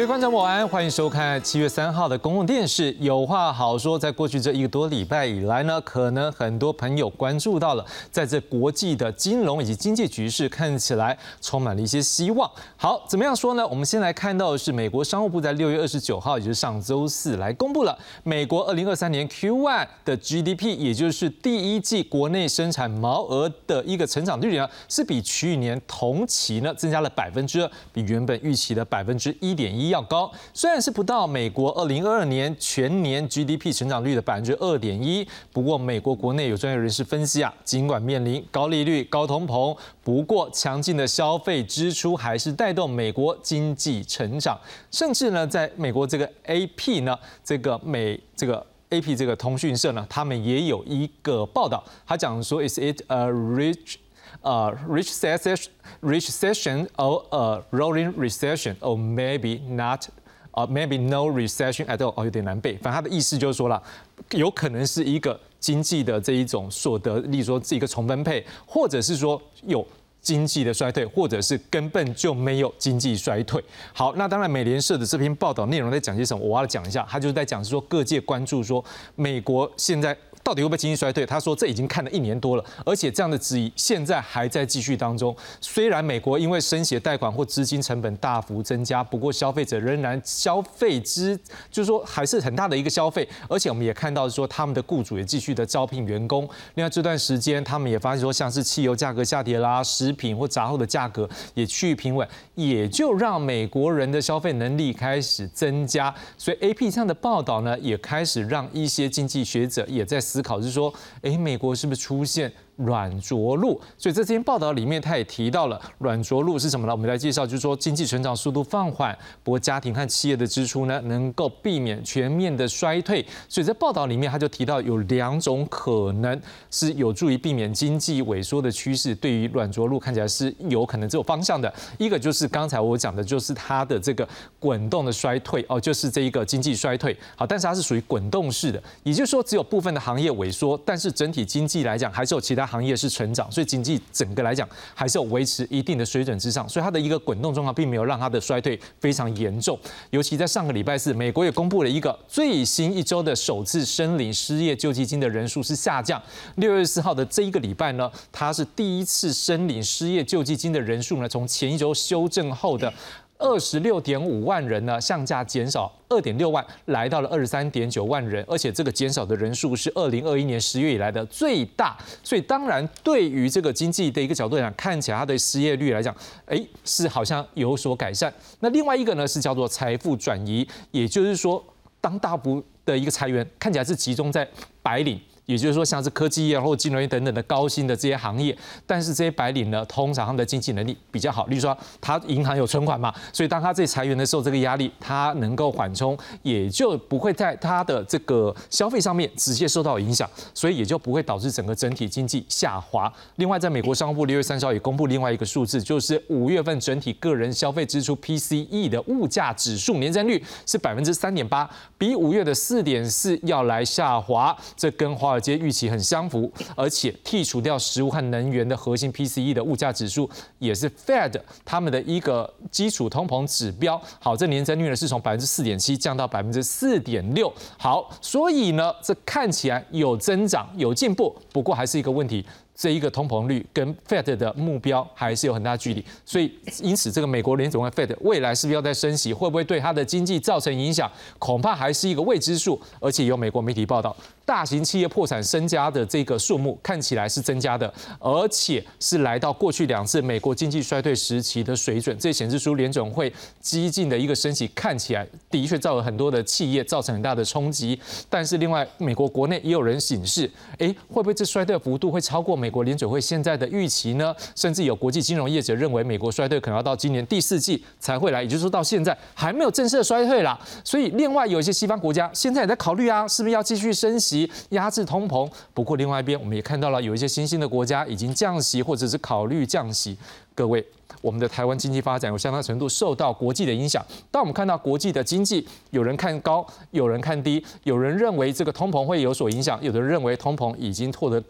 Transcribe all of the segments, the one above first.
各位观众晚安，欢迎收看七月三号的公共电视。有话好说，在过去这一个多礼拜以来呢，可能很多朋友关注到了，在这国际的金融以及经济局势看起来充满了一些希望。好，怎么样说呢？我们先来看到的是美国商务部在六月二十九号，也就是上周四来公布了美国二零二三年 Q1 的 GDP，也就是第一季国内生产毛额的一个成长率呢，是比去年同期呢增加了百分之，比原本预期的百分之一点一。要高，虽然是不到美国二零二二年全年 GDP 成长率的百分之二点一，不过美国国内有专业人士分析啊，尽管面临高利率、高通膨，不过强劲的消费支出还是带动美国经济成长，甚至呢，在美国这个 AP 呢，这个美这个 AP 这个通讯社呢，他们也有一个报道，他讲说，Is it a rich a rich recession, recession or a rolling recession, or maybe not, or maybe no recession at all？哦，有点难背。反正他的意思就是说了，有可能是一个经济的这一种所得，例如说是一个重分配，或者是说有经济的衰退，或者是根本就没有经济衰退。好，那当然，美联社的这篇报道内容在讲些什么？我要讲一下，他就是在讲是说各界关注说美国现在。到底会不会经济衰退？他说这已经看了一年多了，而且这样的质疑现在还在继续当中。虽然美国因为升息贷款或资金成本大幅增加，不过消费者仍然消费之，就是说还是很大的一个消费。而且我们也看到说他们的雇主也继续的招聘员工。另外这段时间他们也发现说，像是汽油价格下跌啦，食品或杂货的价格也趋于平稳，也就让美国人的消费能力开始增加。所以 A P 上的报道呢，也开始让一些经济学者也在。思考是说，哎，美国是不是出现？软着陆，所以在这篇报道里面，他也提到了软着陆是什么呢？我们来介绍，就是说经济成长速度放缓，不过家庭和企业的支出呢，能够避免全面的衰退。所以在报道里面，他就提到有两种可能是有助于避免经济萎缩的趋势。对于软着陆，看起来是有可能这种方向的。一个就是刚才我讲的，就是它的这个滚动的衰退哦，就是这一个经济衰退。好，但是它是属于滚动式的，也就是说只有部分的行业萎缩，但是整体经济来讲，还是有其他。行业是成长，所以经济整个来讲还是有维持一定的水准之上，所以它的一个滚动状况并没有让它的衰退非常严重。尤其在上个礼拜四，美国也公布了一个最新一周的首次申领失业救济金的人数是下降。六月四号的这一个礼拜呢，它是第一次申领失业救济金的人数呢，从前一周修正后的。二十六点五万人呢，向价减少二点六万，来到了二十三点九万人，而且这个减少的人数是二零二一年十月以来的最大，所以当然对于这个经济的一个角度来讲，看起来它的失业率来讲，哎，是好像有所改善。那另外一个呢，是叫做财富转移，也就是说，当大幅的一个裁员看起来是集中在白领。也就是说，像是科技业或金融业等等的高薪的这些行业，但是这些白领呢，通常他们的经济能力比较好。例如说，他银行有存款嘛，所以当他这裁员的时候，这个压力他能够缓冲，也就不会在他的这个消费上面直接受到影响，所以也就不会导致整个整体经济下滑。另外，在美国商务部六月三十号也公布另外一个数字，就是五月份整体个人消费支出 PCE 的物价指数年增率是百分之三点八，比五月的四点四要来下滑。这跟华尔这些预期很相符，而且剔除掉食物和能源的核心 PCE 的物价指数，也是 Fed 他们的一个基础通膨指标。好，这年增率呢是从百分之四点七降到百分之四点六。好，所以呢，这看起来有增长有进步，不过还是一个问题。这一个通膨率跟 Fed 的目标还是有很大距离，所以因此这个美国联总会 Fed 未来是不是要再升息，会不会对它的经济造成影响，恐怕还是一个未知数。而且有美国媒体报道，大型企业破产身家的这个数目看起来是增加的，而且是来到过去两次美国经济衰退时期的水准。这显示出联总会激进的一个升息，看起来的确造了很多的企业造成很大的冲击。但是另外，美国国内也有人警示，哎，会不会这衰退幅度会超过美？国联准会现在的预期呢，甚至有国际金融业者认为，美国衰退可能要到今年第四季才会来，也就是说到现在还没有正式的衰退啦。所以，另外有一些西方国家现在也在考虑啊，是不是要继续升息压制通膨？不过，另外一边我们也看到了，有一些新兴的国家已经降息或者是考虑降息。各位，我们的台湾经济发展有相当程度受到国际的影响。当我们看到国际的经济，有人看高，有人看低，有人认为这个通膨会有所影响，有的人认为通膨已经获得。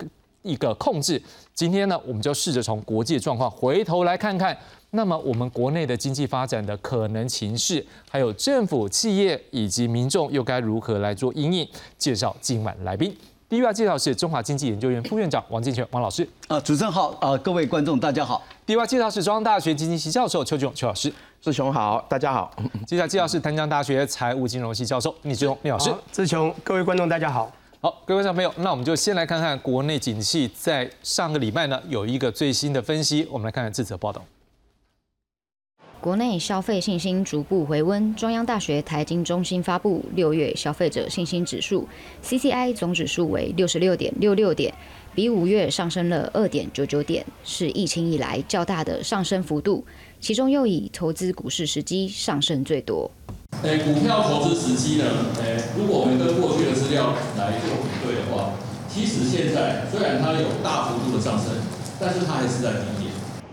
一个控制。今天呢，我们就试着从国际状况回头来看看，那么我们国内的经济发展的可能情势，还有政府、企业以及民众又该如何来做应应？介绍今晚来宾。第一位介绍是中华经济研究院副院长王进全王老师。啊，主持人好，啊，各位观众大家好。第一位介绍是中央大学经济系教授邱炯邱老师。志雄好，大家好。接下来介绍是丹江大学财务金融系教授聂志雄聂老师。志雄，各位观众大家好。好，各位观众朋友，那我们就先来看看国内景气在上个礼拜呢有一个最新的分析，我们来看看这则报道。国内消费信心逐步回温，中央大学财经中心发布六月消费者信心指数 （CCI） 总指数为六十六点六六点，比五月上升了二点九九点，是疫情以来较大的上升幅度。其中又以投资股市时机上升最多。股票投资时机呢？如果我们跟过去的资料来做比对的话，其实现在虽然它有大幅度的上升，但是它还是在低点。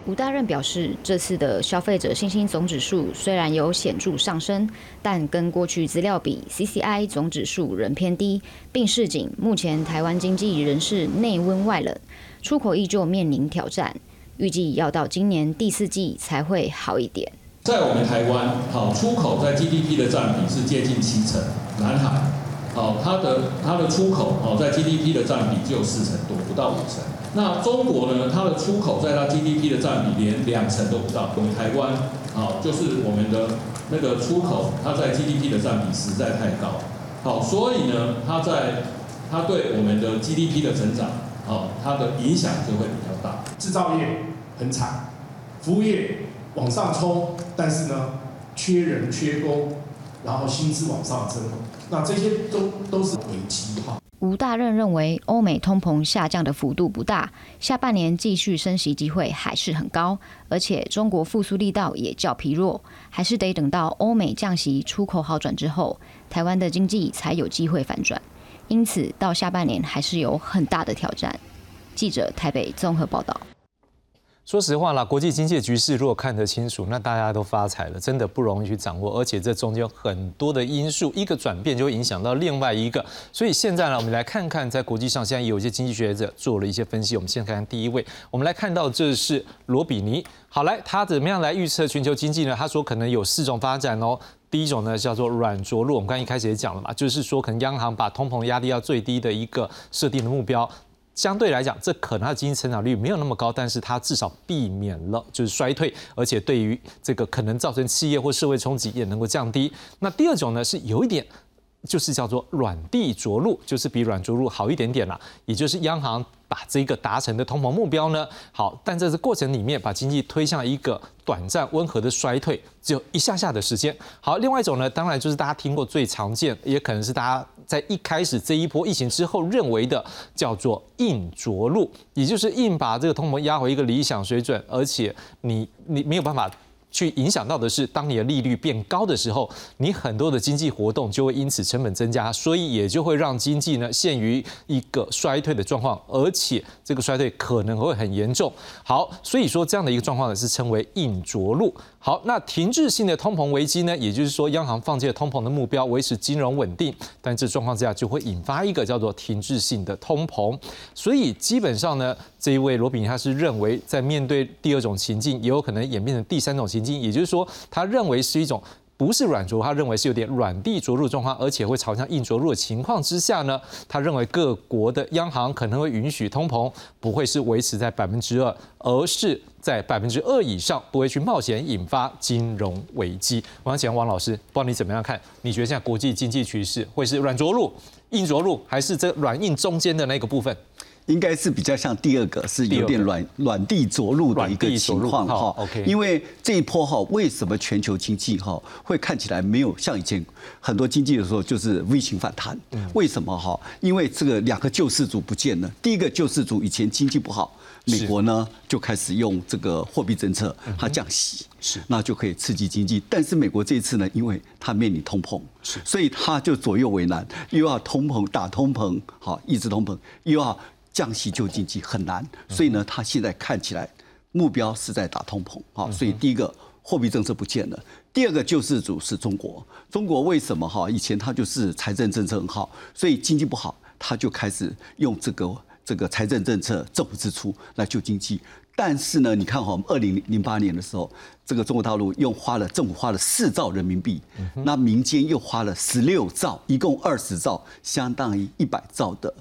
吴大任表示，这次的消费者信心总指数虽然有显著上升，但跟过去资料比，CCI 总指数仍偏低，并示警目前台湾经济仍是内温外冷，出口依旧面临挑战，预计要到今年第四季才会好一点。在我们台湾，好出口在 GDP 的占比是接近七成，南海，好它的它的出口好在 GDP 的占比只有四成多，不到五成。那中国呢？它的出口在它 GDP 的占比连两成都不到。我们台湾，啊，就是我们的那个出口，它在 GDP 的占比实在太高。好，所以呢，它在它对我们的 GDP 的成长，好，它的影响就会比较大。制造业很惨，服务业往上冲，但是呢，缺人缺工，然后薪资往上增，那这些都都是危机哈。吴大任认为，欧美通膨下降的幅度不大，下半年继续升息机会还是很高，而且中国复苏力道也较疲弱，还是得等到欧美降息、出口好转之后，台湾的经济才有机会反转。因此，到下半年还是有很大的挑战。记者台北综合报道。说实话啦，国际经济局势如果看得清楚，那大家都发财了，真的不容易去掌握，而且这中间有很多的因素，一个转变就会影响到另外一个。所以现在呢，我们来看看在国际上，现在有一些经济学者做了一些分析。我们先看看第一位，我们来看到这是罗比尼。好来，他怎么样来预测全球经济呢？他说可能有四种发展哦。第一种呢叫做软着陆，我们刚一开始也讲了嘛，就是说可能央行把通膨压低到最低的一个设定的目标。相对来讲，这可能它的经济成长率没有那么高，但是它至少避免了就是衰退，而且对于这个可能造成企业或社会冲击也能够降低。那第二种呢是有一点，就是叫做软地着陆，就是比软着陆好一点点啦，也就是央行。把这个达成的通膨目标呢，好，但在这过程里面把经济推向一个短暂温和的衰退，只有一下下的时间。好，另外一种呢，当然就是大家听过最常见，也可能是大家在一开始这一波疫情之后认为的，叫做硬着陆，也就是硬把这个通膨压回一个理想水准，而且你你没有办法。去影响到的是，当你的利率变高的时候，你很多的经济活动就会因此成本增加，所以也就会让经济呢陷于一个衰退的状况，而且这个衰退可能会很严重。好，所以说这样的一个状况呢是称为硬着陆。好，那停滞性的通膨危机呢，也就是说央行放弃了通膨的目标，维持金融稳定，但这状况之下就会引发一个叫做停滞性的通膨。所以基本上呢，这一位罗比尼他是认为，在面对第二种情境，也有可能演变成第三种情境，也就是说，他认为是一种。不是软着，他认为是有点软地着陆状况，而且会朝向硬着陆的情况之下呢，他认为各国的央行可能会允许通膨不会是维持在百分之二，而是在百分之二以上，不会去冒险引发金融危机。我想请王老师，不知道你怎么样看？你觉得现在国际经济趋势会是软着陆、硬着陆，还是这软硬中间的那个部分？应该是比较像第二个，是有点软软地着陆的一个情况哈。因为这一波哈，为什么全球经济哈会看起来没有像以前很多经济的时候就是 V 型反弹？为什么哈？因为这个两个救世主不见了。第一个救世主以前经济不好，美国呢就开始用这个货币政策，它降息，是那就可以刺激经济。但是美国这一次呢，因为它面临通膨，是所以它就左右为难，又要通膨打通膨，好抑制通膨，又要。降息救经济很难，所以呢，他现在看起来目标是在打通膨啊。所以第一个货币政策不见了，第二个救世主是中国。中国为什么哈？以前他就是财政政策很好，所以经济不好，他就开始用这个这个财政政策、政府支出来救经济。但是呢，你看哈，二零零八年的时候，这个中国大陆用花了政府花了四兆人民币，那民间又花了十六兆，一共二十兆，相当于一百兆的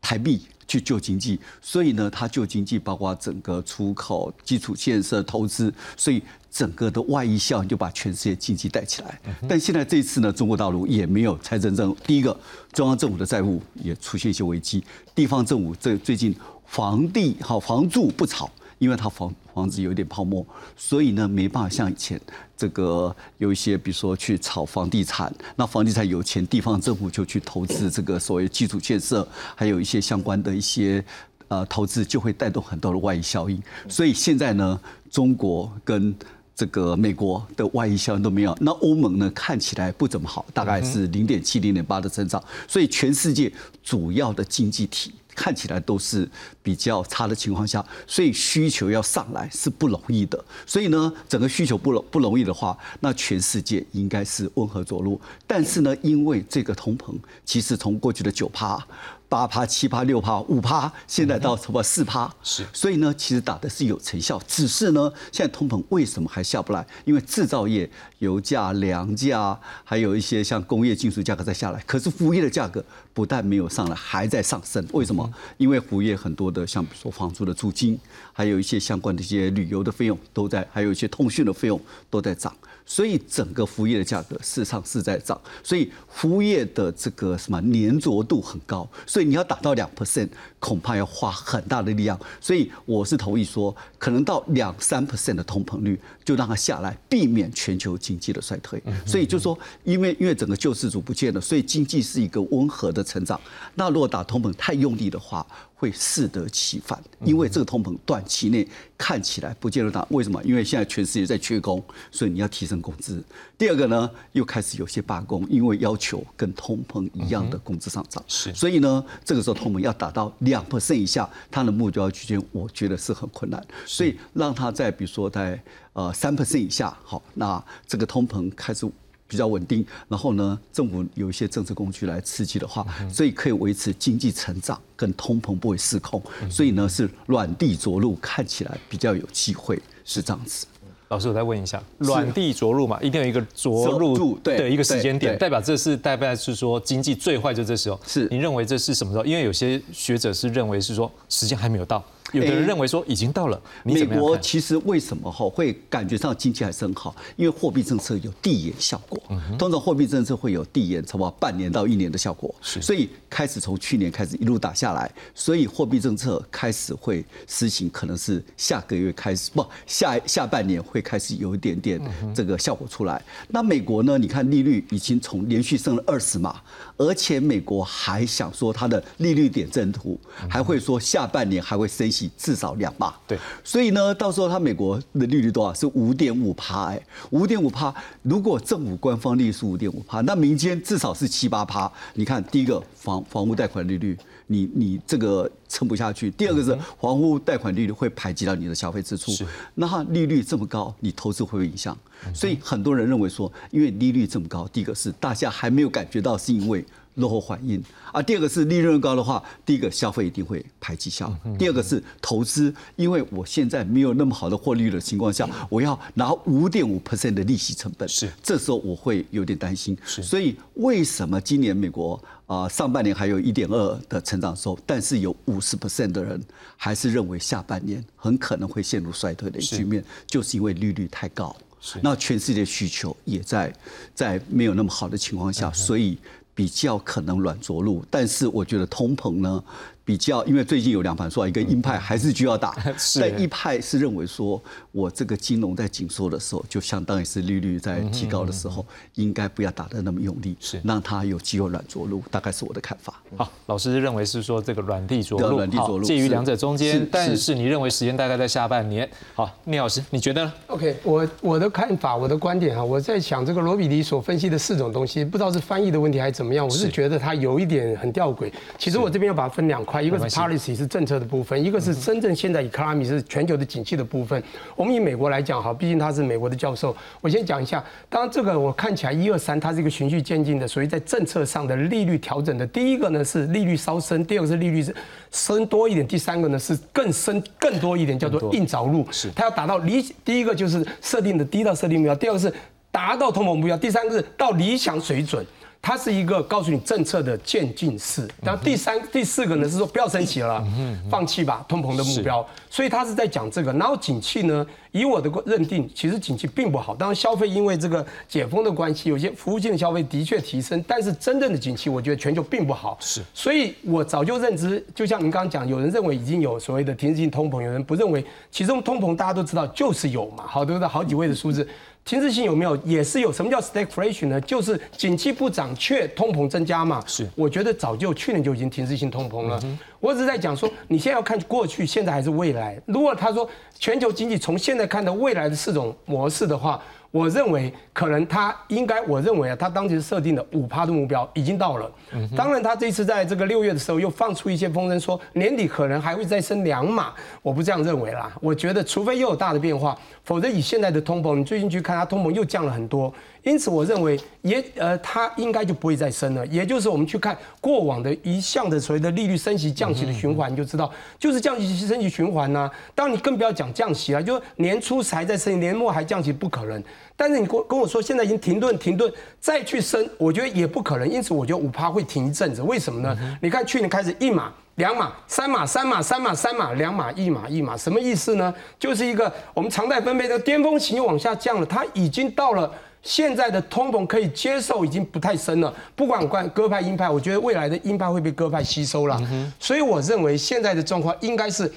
台币去救经济。所以呢，它救经济包括整个出口、基础建设、投资，所以整个的外溢效应就把全世界经济带起来。但现在这一次呢，中国大陆也没有财政政，第一个中央政府的债务也出现一些危机，地方政府这最近房地好房住不炒。因为它房房子有一点泡沫，所以呢没办法像以前这个有一些，比如说去炒房地产，那房地产有钱，地方政府就去投资这个所谓基础建设，还有一些相关的一些呃投资，就会带动很多的外溢效应。所以现在呢，中国跟这个美国的外溢效应都没有，那欧盟呢看起来不怎么好，大概是零点七、零点八的增长，所以全世界主要的经济体。看起来都是比较差的情况下，所以需求要上来是不容易的。所以呢，整个需求不容不容易的话，那全世界应该是温和着陆。但是呢，因为这个通膨，其实从过去的九趴。八趴、七趴、六趴、五趴，现在到什么四趴？是，所以呢，其实打的是有成效。只是呢，现在通膨为什么还下不来？因为制造业油价、粮价，还有一些像工业金属价格在下来。可是服务业的价格不但没有上来，还在上升。为什么？因为服务业很多的，像比如说房租的租金，还有一些相关的一些旅游的费用都在，还有一些通讯的费用都在涨。所以整个服务业的价格市场是在涨，所以服务业的这个什么粘着度很高，所以你要达到两 percent，恐怕要花很大的力量。所以我是同意说，可能到两三 percent 的通膨率就让它下来，避免全球经济的衰退。所以就说，因为因为整个救世主不见了，所以经济是一个温和的成长。那如果打通膨太用力的话，会适得其反，因为这个通膨短期内看起来不见得大。为什么？因为现在全世界在缺工，所以你要提升工资。第二个呢，又开始有些罢工，因为要求跟通膨一样的工资上涨。是，所以呢，这个时候通膨要达到两 percent 以下，它的目标区间，我觉得是很困难。所以让它在比如说在呃三 percent 以下，好，那这个通膨开始。比较稳定，然后呢，政府有一些政策工具来刺激的话，所以可以维持经济成长跟通膨不会失控，所以呢是软地着陆，看起来比较有机会，是这样子。老师，我再问一下，软地着陆嘛，一定有一个着陆的一个时间点，代表这是代表是说经济最坏就这时候。是，你认为这是什么时候？因为有些学者是认为是说时间还没有到。有的人认为说已经到了。美国其实为什么哈会感觉上经济还是很好？因为货币政策有递延效果。通常货币政策会有递延，差不多半年到一年的效果。所以开始从去年开始一路打下来，所以货币政策开始会实行，可能是下个月开始，不下下半年会开始有一点点这个效果出来。那美国呢？你看利率已经从连续升了二十码，而且美国还想说它的利率点阵图，还会说下半年还会升息。至少两码，对，所以呢，到时候它美国的利率多少？是五点五趴，哎，五点五趴。如果政府官方利率是五点五趴，那民间至少是七八趴。你看，第一个房房屋贷款利率，你你这个撑不下去；第二个是房屋贷款利率会排挤到你的消费支出。那利率这么高，你投资会不会影响？所以很多人认为说，因为利率这么高，第一个是大家还没有感觉到，是因为。落后反应啊，第二个是利润高的话，第一个消费一定会排绩效，第二个是投资，因为我现在没有那么好的获利率的情况下，我要拿五点五 percent 的利息成本，是这时候我会有点担心。所以为什么今年美国啊上半年还有一点二的成长收，但是有五十 percent 的人还是认为下半年很可能会陷入衰退的局面，就是因为利率太高，那全世界需求也在在没有那么好的情况下，所以。比较可能软着陆，但是我觉得通膨呢。比较，因为最近有两盘说，一个鹰派还是需要打，但一派是认为说，我这个金融在紧缩的时候，就相当于是利率在提高的时候，应该不要打得那么用力，是让它有机会软着陆，大概是我的看法。好，老师认为是说这个软地着陆，软地着陆介于两者中间，但是你认为时间大概在下半年。好，聂老师，你觉得呢？OK，我我的看法，我的观点哈，我在想这个罗比迪所分析的四种东西，不知道是翻译的问题还是怎么样，我是觉得它有一点很吊诡。其实我这边要把它分两块。块，一个是 policy 是政策的部分，一个是真正现在 economy 是全球的景气的部分。我们以美国来讲哈，毕竟他是美国的教授，我先讲一下。当然这个我看起来一二三，它是一个循序渐进的，所以在政策上的利率调整的。第一个呢是利率稍升，第二个是利率是升多一点，第三个呢是更深更多一点，叫做硬着陆。是它要达到理，第一个就是设定的低到设定目标，第二个是达到通膨目标，第三个是到理想水准。它是一个告诉你政策的渐进式，然后第三、第四个呢是说不要升息了，放弃吧通膨的目标，所以他是在讲这个。然后景气呢，以我的认定，其实景气并不好。当然消费因为这个解封的关系，有些服务性的消费的确提升，但是真正的景气，我觉得全球并不好。是，所以我早就认知，就像您刚刚讲，有人认为已经有所谓的停滞性通膨，有人不认为，其中通膨大家都知道就是有嘛，好多的好几位的数字。停滞性有没有也是有？什么叫 stagflation 呢？就是景气不涨却通膨增加嘛。是，我觉得早就去年就已经停滞性通膨了。我只是在讲说，你现在要看过去、现在还是未来。如果他说全球经济从现在看到未来的四种模式的话。我认为可能他应该，我认为啊，他当时设定的五趴的目标已经到了。当然，他这次在这个六月的时候又放出一些风声，说年底可能还会再升两码。我不这样认为啦，我觉得除非又有大的变化，否则以现在的通膨，你最近去看它通膨又降了很多。因此，我认为也呃，它应该就不会再升了。也就是我们去看过往的一项的所谓的利率升息降息的循环，你就知道就是降息升息循环呐。当然，你更不要讲降息了，就年初才在升，年末还降息，不可能。但是你跟跟我说现在已经停顿停顿，再去升，我觉得也不可能。因此，我觉得五趴会停一阵子。为什么呢？你看去年开始一码、两码、三码、三码、三码、三码、两码、一码、一码，什么意思呢？就是一个我们常态分配的巅峰型往下降了，它已经到了。现在的通膨可以接受，已经不太深了。不管关鸽派鹰派，我觉得未来的鹰派会被鸽派吸收了。所以我认为现在的状况应该是，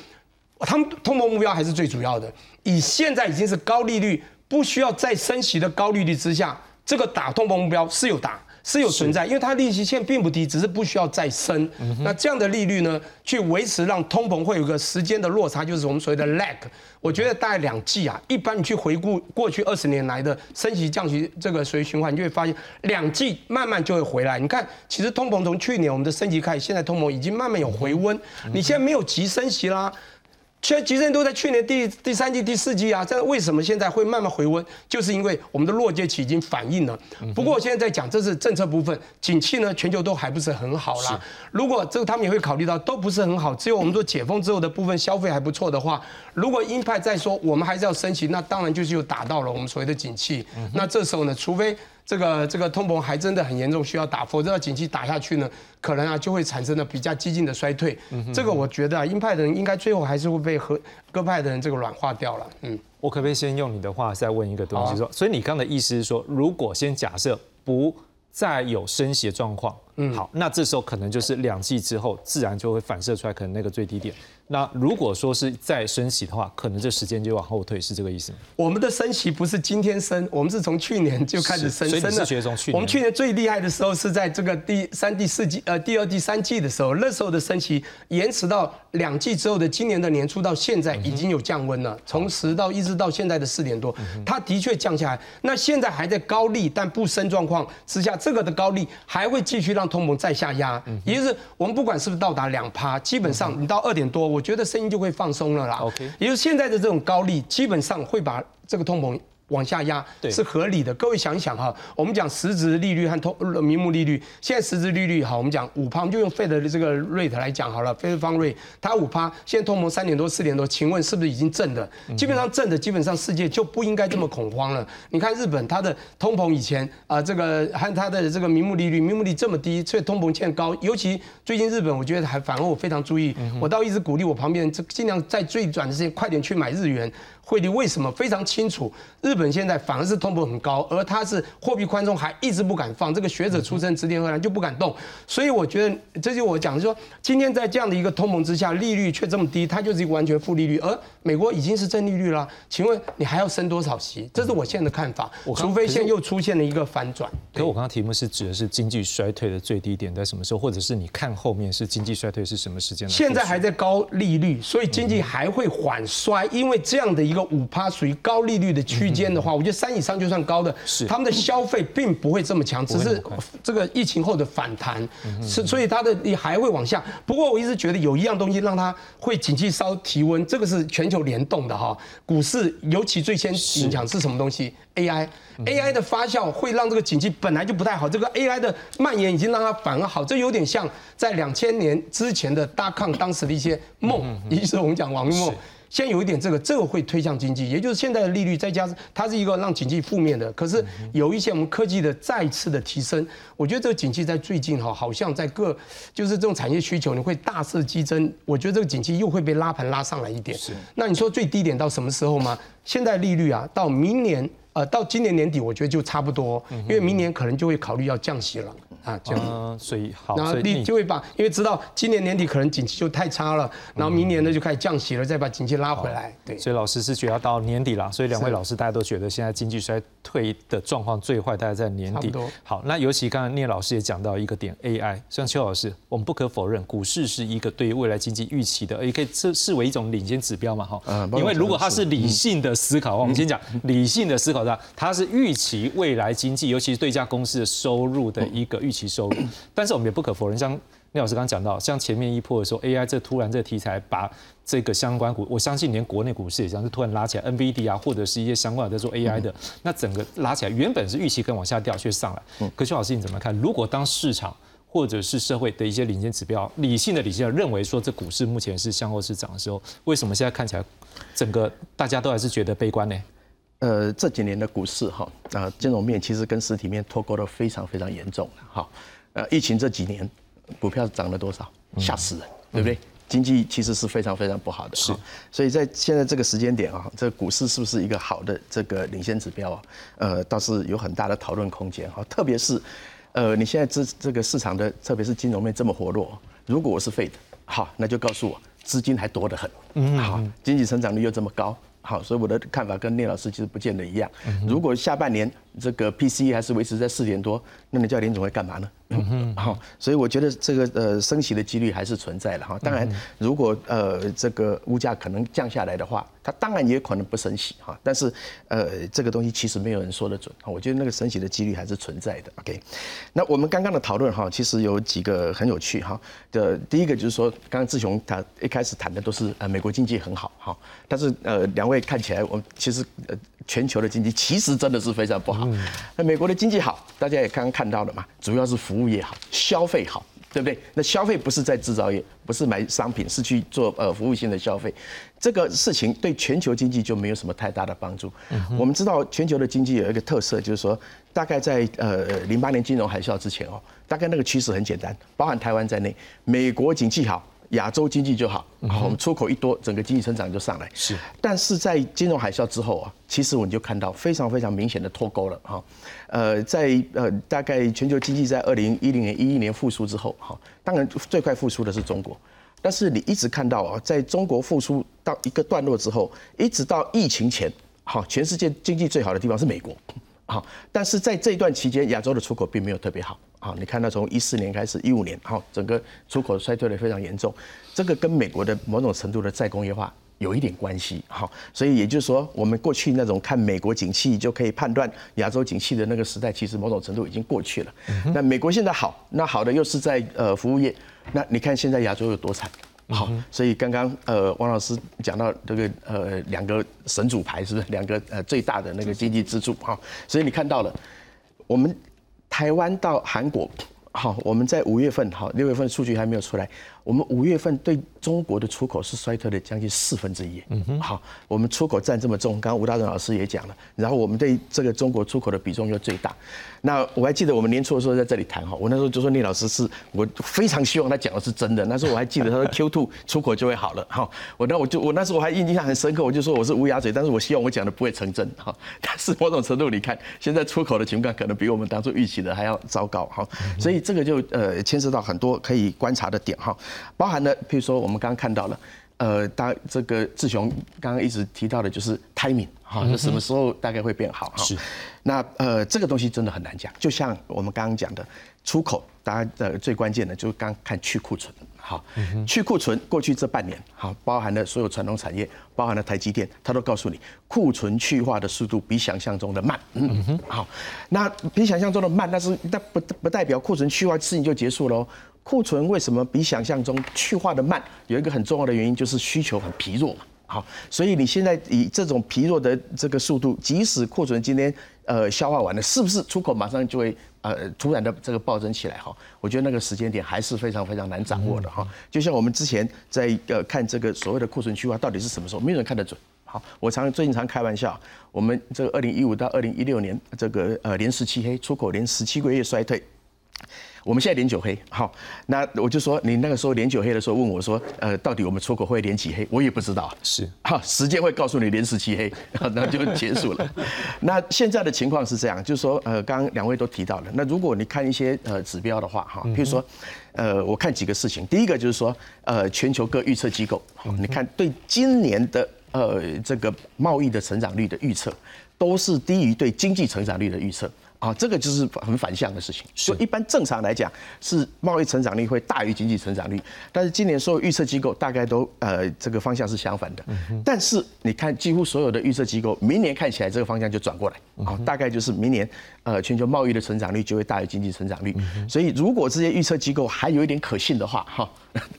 他们通膨目标还是最主要的。以现在已经是高利率，不需要再升息的高利率之下，这个打通膨目标是有打。是有存在，因为它利息线并不低，只是不需要再升。那这样的利率呢，去维持让通膨会有个时间的落差，就是我们所谓的 lag。我觉得大概两季啊，一般你去回顾过去二十年来的升息降息这个随循环，你就会发现两季慢慢就会回来。你看，其实通膨从去年我们的升级开始，现在通膨已经慢慢有回温。你现在没有急升息啦。现在急升都在去年第第三季、第四季啊，这为什么现在会慢慢回温？就是因为我们的落节期已经反应了。不过现在在讲，这是政策部分，景气呢，全球都还不是很好啦。如果这个他们也会考虑到都不是很好，只有我们说解封之后的部分消费还不错的话，如果鹰派再说我们还是要升息，那当然就是又打到了我们所谓的景气。那这时候呢，除非。这个这个通膨还真的很严重，需要打，否则要景气打下去呢，可能啊就会产生了比较激进的衰退。这个我觉得啊，鹰派的人应该最后还是会被和鸽派的人这个软化掉了。嗯，我可不可以先用你的话再问一个东西？说，所以你刚的意思是说，如果先假设不再有升息状况，嗯，好，那这时候可能就是两季之后自然就会反射出来，可能那个最低点。那如果说是再升息的话，可能这时间就往后退，是这个意思吗？我们的升息不是今天升，我们是从去年就开始升，升了。从去年，我们去年最厉害的时候是在这个第三、第四季，呃，第二、第三季的时候，那时候的升息延迟到两季之后的今年的年初到现在已经有降温了，从十到一直到现在的四点多，它的确降下来。那现在还在高利但不升状况之下，这个的高利还会继续让通膨再下压，也就是我们不管是不是到达两趴，基本上你到二点多。我觉得声音就会放松了啦。OK，也就是现在的这种高利，基本上会把这个通膨。往下压是合理的。各位想想哈，我们讲实质利率和通名目利率，现在实质利率哈，我们讲五趴，我们就用 Fed 的这个 rate 来讲好了，Fed Fund Rate 它五趴，现在通膨三点多四点多，请问是不是已经正的？基本上正的，基本上世界就不应该这么恐慌了。你看日本，它的通膨以前啊，这个和它的这个名目利率，名目利这么低，所以通膨欠高。尤其最近日本，我觉得还反而我非常注意，我倒一直鼓励我旁边这尽量在最短的时间快点去买日元。汇率为什么非常清楚？日本现在反而是通膨很高，而它是货币宽松还一直不敢放。这个学者出身，直田河南就不敢动。所以我觉得，这就我讲，说今天在这样的一个通膨之下，利率却这么低，它就是一个完全负利率。而美国已经是正利率了，请问你还要升多少息？这是我现在的看法。除非现在又出现了一个反转。可我刚刚题目是指的是经济衰退的最低点在什么时候，或者是你看后面是经济衰退是什么时间？现在还在高利率，所以经济还会缓衰，因为这样的一个五趴属于高利率的区间。的话，我觉得三以上就算高的，是他们的消费并不会这么强，只是这个疫情后的反弹，是所以它的你还会往下。不过我一直觉得有一样东西让它会景气稍提温，这个是全球联动的哈，股市尤其最先影响是什么东西？AI，AI 的发酵会让这个景气本来就不太好，这个 AI 的蔓延已经让它反而好，这有点像在两千年之前的大抗当时的一些梦，也就是我们讲网络梦。先有一点这个，这个会推向经济，也就是现在的利率再加上它是一个让经济负面的，可是有一些我们科技的再次的提升，我觉得这个景气在最近哈，好像在各就是这种产业需求你会大肆激增，我觉得这个景气又会被拉盘拉上来一点。是，那你说最低点到什么时候吗？现在利率啊，到明年呃到今年年底，我觉得就差不多，因为明年可能就会考虑要降息了。啊，这样，所以好，然后你就会把，因为知道今年年底可能景气就太差了，然后明年呢就开始降息了，再把景气拉回来。对，所以老师是觉得到年底了，所以两位老师大家都觉得现在经济衰退的状况最坏，大概在年底。好，那尤其刚刚聂老师也讲到一个点，AI，像邱老师，我们不可否认，股市是一个对于未来经济预期的，也可以视视为一种领先指标嘛，哈。因为如果它是理性的思考，我们先讲理性的思考的，它是预期未来经济，尤其是对一家公司的收入的一个预。期收入，但是我们也不可否认，像聂老师刚刚讲到，像前面一波的时候，AI 这突然这个题材把这个相关股，我相信连国内股市也像是突然拉起来，NVD 啊，或者是一些相关的在做 AI 的，那整个拉起来，原本是预期跟往下掉，却上来。可邱老师你怎么看？如果当市场或者是社会的一些领先指标，理性的理性认为说这股市目前是向后市涨的时候，为什么现在看起来整个大家都还是觉得悲观呢？呃，这几年的股市哈，啊，金融面其实跟实体面脱钩的非常非常严重哈。呃，疫情这几年，股票涨了多少？吓死人，对不对？经济其实是非常非常不好的。是。所以在现在这个时间点啊，这股市是不是一个好的这个领先指标啊？呃，倒是有很大的讨论空间哈。特别是，呃，你现在这这个市场的，特别是金融面这么活络，如果我是废的，好，那就告诉我资金还多得很。嗯。好，经济成长率又这么高。好，所以我的看法跟聂老师其实不见得一样。如果下半年这个 PCE 还是维持在四点多，那你叫林总会干嘛呢？好，所以我觉得这个呃升息的几率还是存在的哈。当然，如果呃这个物价可能降下来的话，它当然也可能不升息哈。但是呃这个东西其实没有人说得准我觉得那个升息的几率还是存在的。OK，那我们刚刚的讨论哈，其实有几个很有趣哈。的第一个就是说，刚刚志雄他一开始谈的都是呃美国经济很好哈，但是呃两位看起来我其实呃全球的经济其实真的是非常不好。那美国的经济好，大家也刚刚看到了嘛，主要是服务业好，消费好，对不对？那消费不是在制造业，不是买商品，是去做呃服务性的消费，这个事情对全球经济就没有什么太大的帮助。我们知道全球的经济有一个特色，就是说大概在呃零八年金融海啸之前哦，大概那个趋势很简单，包含台湾在内，美国景气好。亚洲经济就好，好，我们出口一多，整个经济成长就上来。是，但是在金融海啸之后啊，其实我们就看到非常非常明显的脱钩了哈。呃，在呃大概全球经济在二零一零年、一一年复苏之后，哈，当然最快复苏的是中国，但是你一直看到啊，在中国复苏到一个段落之后，一直到疫情前，好，全世界经济最好的地方是美国。好，但是在这段期间，亚洲的出口并没有特别好。好，你看到从一四年开始，一五年，好，整个出口衰退的非常严重。这个跟美国的某种程度的再工业化有一点关系。好，所以也就是说，我们过去那种看美国景气就可以判断亚洲景气的那个时代，其实某种程度已经过去了。那美国现在好，那好的又是在呃服务业。那你看现在亚洲有多惨？好，所以刚刚呃，王老师讲到这个呃两个神主牌是不是两个呃最大的那个经济支柱哈？所以你看到了，我们台湾到韩国，好，我们在五月份好，六月份数据还没有出来。我们五月份对中国的出口是衰退了将近四分之一。嗯哼，好，我们出口占这么重，刚刚吴大仁老师也讲了，然后我们对这个中国出口的比重又最大。那我还记得我们年初的时候在这里谈哈，我那时候就说聂老师是我非常希望他讲的是真的。那时候我还记得他说 Q two 出口就会好了哈，我那我就我那时候我还印象很深刻，我就说我是乌鸦嘴，但是我希望我讲的不会成真哈。但是某种程度你看，现在出口的情况可能比我们当初预期的还要糟糕哈，所以这个就呃牵涉到很多可以观察的点哈。包含了，譬如说我们刚刚看到了，呃，大这个志雄刚刚一直提到的就是 timing 哈，什么时候大概会变好哈？是。那呃，这个东西真的很难讲。就像我们刚刚讲的，出口大家的最关键的就是刚看去库存。好，去库存过去这半年，好，包含了所有传统产业，包含了台积电，它都告诉你，库存去化的速度比想象中的慢。嗯哼，好，那比想象中的慢，那是那不不代表库存去化事情就结束喽。库存为什么比想象中去化的慢？有一个很重要的原因就是需求很疲弱嘛。好，所以你现在以这种疲弱的这个速度，即使库存今天呃消化完了，是不是出口马上就会呃突然的这个暴增起来？哈，我觉得那个时间点还是非常非常难掌握的哈。就像我们之前在呃看这个所谓的库存去化到底是什么时候，没有人看得准。好，我常最近常开玩笑，我们这个二零一五到二零一六年这个呃连十七黑，出口连十七个月衰退。我们现在连九黑，好，那我就说你那个时候连九黑的时候问我说，呃，到底我们出口会连几黑？我也不知道，是，好，时间会告诉你连十七黑，那就结束了。那现在的情况是这样，就是说，呃，刚刚两位都提到了，那如果你看一些呃指标的话，哈，譬如说，呃，我看几个事情，第一个就是说，呃，全球各预测机构，你看对今年的呃这个贸易的成长率的预测，都是低于对经济成长率的预测。啊，这个就是很反向的事情。所以一般正常来讲，是贸易成长率会大于经济成长率。但是今年所有预测机构大概都呃这个方向是相反的。但是你看，几乎所有的预测机构，明年看起来这个方向就转过来。啊，大概就是明年呃全球贸易的成长率就会大于经济成长率。所以如果这些预测机构还有一点可信的话，哈，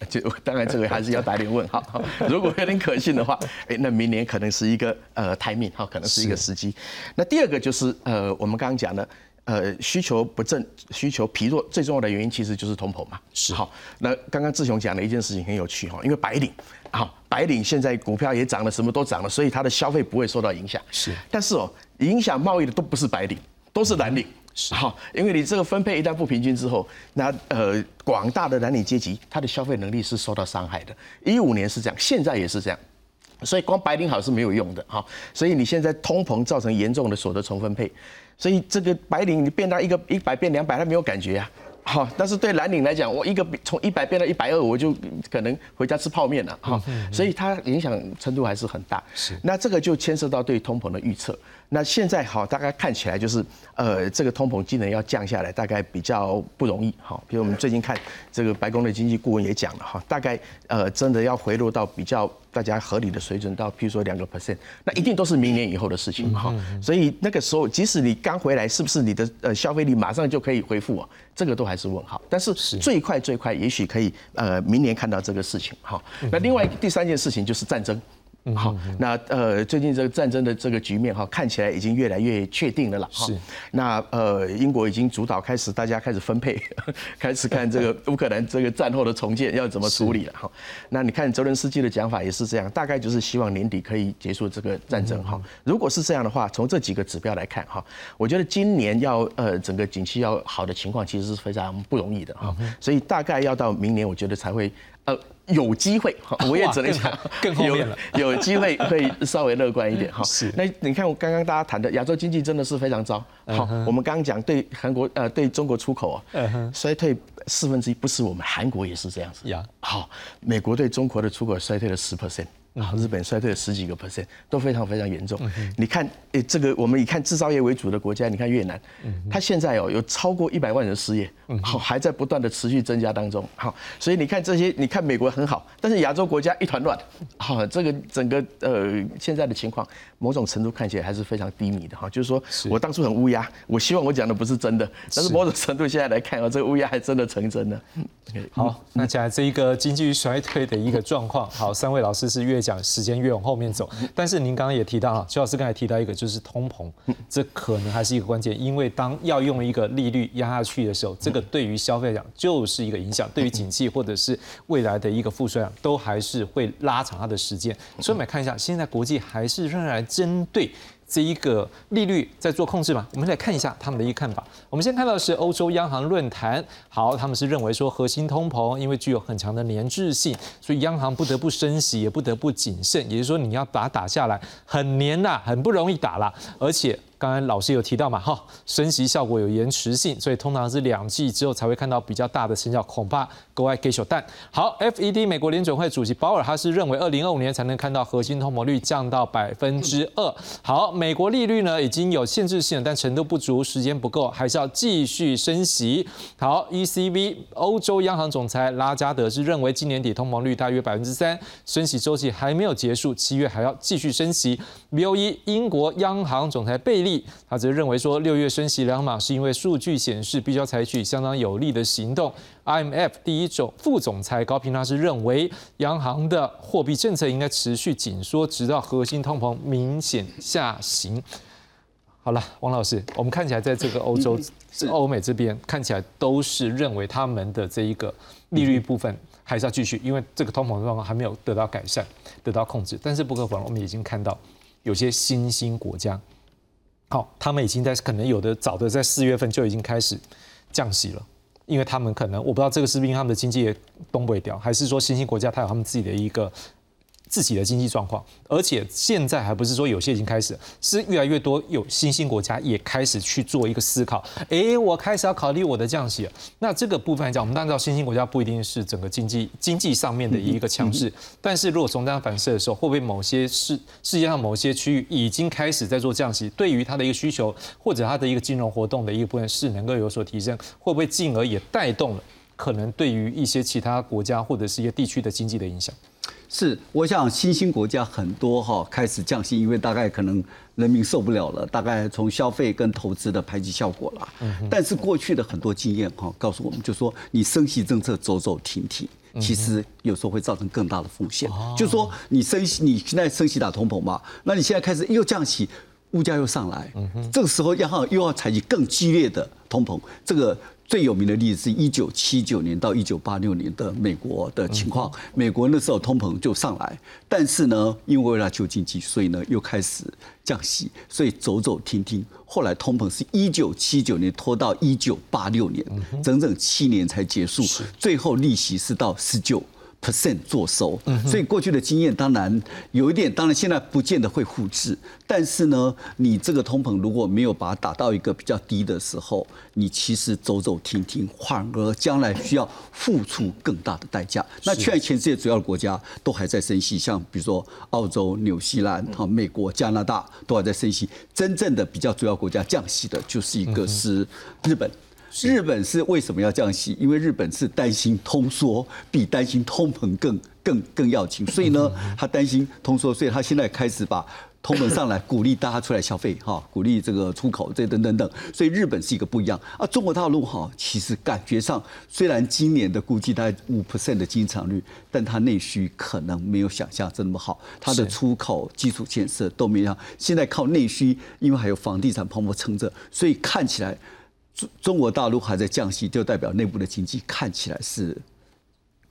就当然这个还是要打点问号。如果有点可信的话，哎，那明年可能是一个呃 timing 哈，可能是一个时机。那第二个就是呃我们刚刚讲的。呃，需求不振、需求疲弱，最重要的原因其实就是通膨嘛。是好，那刚刚志雄讲的一件事情很有趣哈，因为白领，好，白领现在股票也涨了，什么都涨了，所以他的消费不会受到影响。是，但是哦，影响贸易的都不是白领，都是蓝领。是好，因为你这个分配一旦不平均之后，那呃，广大的蓝领阶级他的消费能力是受到伤害的。一五年是这样，现在也是这样。所以光白领好是没有用的哈，所以你现在通膨造成严重的所得重分配，所以这个白领你变到一个一百变两百，他没有感觉啊。好，但是对蓝领来讲，我一个从一百变到一百二，我就可能回家吃泡面了哈。所以它影响程度还是很大。是，那这个就牵涉到对通膨的预测。那现在好，大概看起来就是，呃，这个通膨技能要降下来，大概比较不容易。好，比如我们最近看这个白宫的经济顾问也讲了哈，大概呃真的要回落到比较大家合理的水准，到譬如说两个 percent，那一定都是明年以后的事情哈。所以那个时候，即使你刚回来，是不是你的呃消费力马上就可以恢复啊？这个都还是问号。但是最快最快，也许可以呃明年看到这个事情哈。那另外第三件事情就是战争。好，那呃，最近这个战争的这个局面哈，看起来已经越来越确定了啦。是，那呃，英国已经主导开始，大家开始分配，开始看这个乌克兰这个战后的重建要怎么处理了哈。那你看泽伦斯基的讲法也是这样，大概就是希望年底可以结束这个战争哈。如果是这样的话，从这几个指标来看哈，我觉得今年要呃整个景气要好的情况其实是非常不容易的哈。所以大概要到明年，我觉得才会呃。有机会，我也只能讲更后面了。有机会会稍微乐观一点哈。是。那你看我刚刚大家谈的亚洲经济真的是非常糟。好，我们刚刚讲对韩国呃对中国出口啊，衰退四分之一，不是我们韩国也是这样子。呀。好，美国对中国的出口衰退了十 percent。啊，日本衰退了十几个 percent，都非常非常严重。你看，诶，这个我们以看制造业为主的国家，你看越南，它现在哦有超过一百万人失业，好还在不断的持续增加当中。好，所以你看这些，你看美国很好，但是亚洲国家一团乱。好，这个整个呃现在的情况，某种程度看起来还是非常低迷的哈。就是说我当初很乌鸦，我希望我讲的不是真的，但是某种程度现在来看啊，这个乌鸦还真的成真了。好，那讲这一个经济衰退的一个状况，好，三位老师是越。讲时间越往后面走，但是您刚刚也提到哈，邱老师刚才提到一个就是通膨，这可能还是一个关键，因为当要用一个利率压下去的时候，这个对于消费讲就是一个影响，对于景气或者是未来的一个复衰量，都还是会拉长它的时间。所以我们来看一下，现在国际还是仍然针对。这一个利率在做控制嘛？我们来看一下他们的一个看法。我们先看到的是欧洲央行论坛，好，他们是认为说核心通膨因为具有很强的粘滞性，所以央行不得不升息，也不得不谨慎。也就是说，你要把它打下来很黏呐，很不容易打了，而且刚才老师有提到嘛，哈，升息效果有延迟性，所以通常是两季之后才会看到比较大的成效，恐怕格外给手蛋。好，FED 美国联准会主席鲍尔他是认为二零二五年才能看到核心通膨率降到百分之二。好，美国利率呢已经有限制性，但程度不足，时间不够，还是要继续升息。好，ECB 欧洲央行总裁拉加德是认为今年底通膨率大约百分之三，升息周期还没有结束，七月还要继续升息。BOE 英国央行总裁贝利，他则认为说，六月升息两码是因为数据显示必须要采取相当有力的行动。IMF 第一种副总裁高平他是认为，央行的货币政策应该持续紧缩，直到核心通膨明显下行。好了，王老师，我们看起来在这个欧洲、欧美这边看起来都是认为他们的这一个利率部分还是要继续，因为这个通膨状况还没有得到改善、得到控制。但是不可否认，我们已经看到。有些新兴国家，好，他们已经在可能有的早的在四月份就已经开始降息了，因为他们可能我不知道这个是不是因为他们的经济也东北调，还是说新兴国家它有他们自己的一个。自己的经济状况，而且现在还不是说有些已经开始，是越来越多有新兴国家也开始去做一个思考。诶，我开始要考虑我的降息了。那这个部分来讲，我们当然知道新兴国家不一定是整个经济经济上面的一个强势，但是如果从这样反射的时候，会不会某些世世界上某些区域已经开始在做降息，对于它的一个需求或者它的一个金融活动的一个部分是能够有所提升，会不会进而也带动了可能对于一些其他国家或者是一些地区的经济的影响？是，我想新兴国家很多哈开始降息，因为大概可能人民受不了了，大概从消费跟投资的排挤效果了。但是过去的很多经验哈告诉我们，就说你升息政策走走停停，其实有时候会造成更大的风险。就是说你升息，你现在升息打通膨嘛，那你现在开始又降息，物价又上来，这个时候央行又要采取更激烈的通膨，这个。最有名的例子是一九七九年到一九八六年的美国的情况，美国那时候通膨就上来，但是呢，因为为了救经济，所以呢又开始降息，所以走走停停。后来通膨是一九七九年拖到一九八六年，整整七年才结束，最后利息是到十九。Percent 做收，所以过去的经验当然有一点，当然现在不见得会复制，但是呢，你这个通膨如果没有把它打到一个比较低的时候，你其实走走停停，反而将来需要付出更大的代价。那现在全世界主要的国家都还在升息，像比如说澳洲、纽西兰、哈、美国、加拿大都还在升息，真正的比较主要国家降息的就是一个是日本。日本是为什么要降息？因为日本是担心通缩，比担心通膨更更更要紧。所以呢，他担心通缩，所以他现在开始把通膨上来，鼓励大家出来消费，哈，鼓励这个出口，这等等等。所以日本是一个不一样啊。中国大陆哈，其实感觉上虽然今年的估计大概五 percent 的经常率，但它内需可能没有想象这么好，它的出口、基础建设都没有。现在靠内需，因为还有房地产泡沫撑着，所以看起来。中中国大陆还在降息，就代表内部的经济看起来是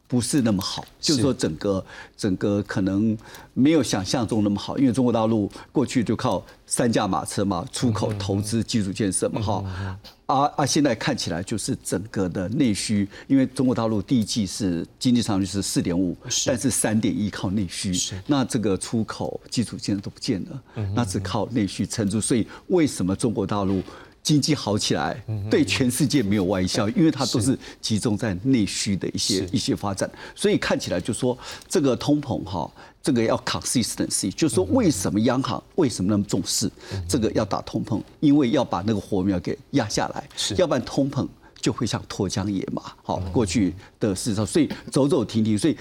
不是那么好？就是说，整个整个可能没有想象中那么好，因为中国大陆过去就靠三驾马车嘛，出口、投资、基础建设嘛，哈。啊啊，现在看起来就是整个的内需，因为中国大陆第一季是经济上就是四点五，但是三点一靠内需，那这个出口、基础建设都不见了，那只靠内需撑住。所以为什么中国大陆？经济好起来，对全世界没有外销，因为它都是。集中在内需的一些一些发展，所以看起来就说这个通膨哈，这个要 consistency，就是说为什么央行为什么那么重视这个要打通膨，因为要把那个火苗给压下来，要不然通膨就会像脱缰野马，好过去的市场，所以走走停停，所以。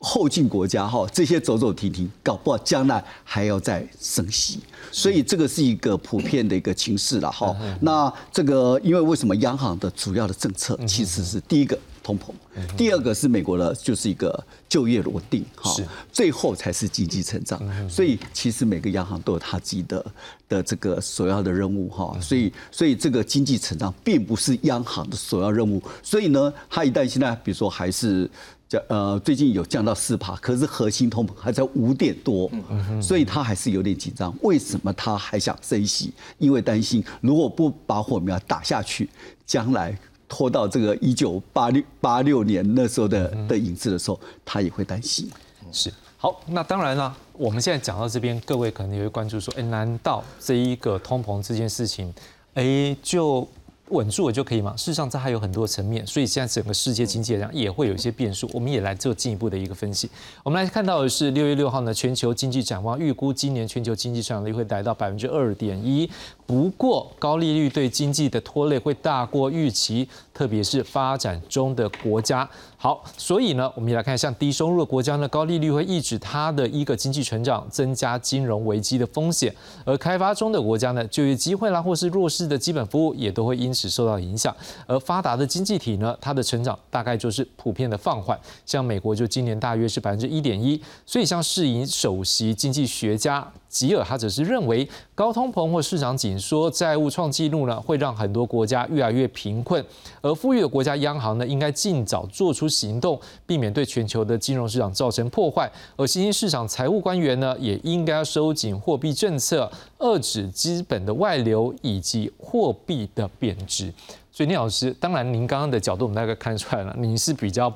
后进国家哈，这些走走停停，搞不好将来还要再升息，所以这个是一个普遍的一个情势了哈。那这个因为为什么央行的主要的政策其实是第一个通膨，第二个是美国的就是一个就业稳定哈，最后才是经济成长。所以其实每个央行都有他自己的的这个首要的任务哈。所以所以这个经济成长并不是央行的首要任务。所以呢，他一旦现在比如说还是。降呃，最近有降到四帕，可是核心通膨还在五点多，所以他还是有点紧张。为什么他还想升息？因为担心如果不把火苗打下去，将来拖到这个一九八六八六年那时候的的影子的时候，他也会担心。是。好，那当然了，我们现在讲到这边，各位可能也会关注说，哎，难道这一个通膨这件事情，哎，就？稳住了就可以吗？事实上，这还有很多层面，所以现在整个世界经济上也会有一些变数。我们也来做进一步的一个分析。我们来看到的是六月六号呢，全球经济展望预估今年全球经济增长率会达到百分之二点一。不过，高利率对经济的拖累会大过预期，特别是发展中的国家。好，所以呢，我们也来看，像低收入的国家呢，高利率会抑制它的一个经济成长，增加金融危机的风险；而开发中的国家呢，就业机会啦，或是弱势的基本服务也都会因此受到影响。而发达的经济体呢，它的成长大概就是普遍的放缓。像美国就今年大约是百分之一点一。所以，像世银首席经济学家。吉尔他只是认为高通膨或市场紧缩、债务创纪录呢，会让很多国家越来越贫困，而富裕的国家央行呢，应该尽早做出行动，避免对全球的金融市场造成破坏。而新兴市场财务官员呢，也应该收紧货币政策，遏制资本的外流以及货币的贬值。所以，聂老师，当然您刚刚的角度我们大概看出来了，您是比较。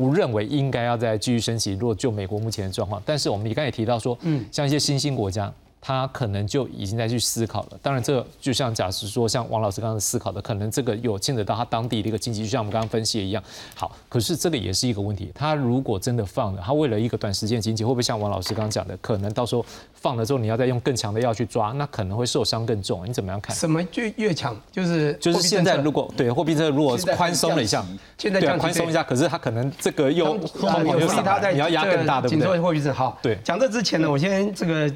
不认为应该要再继续升息。如果就美国目前的状况，但是我们刚才也提到说，嗯，像一些新兴国家。他可能就已经在去思考了。当然，这个就像假设说，像王老师刚刚思考的，可能这个有牵扯到他当地的一个经济，就像我们刚刚分析的一样。好，可是这个也是一个问题。他如果真的放了，他为了一个短时间经济，会不会像王老师刚刚讲的，可能到时候放了之后，你要再用更强的药去抓，那可能会受伤更重。你怎么样看？什么就越强？就是就是现在如果对货币政策如果宽松了一下，现在宽松一下，可是他可能这个又又他在你要压更大的紧缩货币政策。好，对。讲这之前呢，我先这个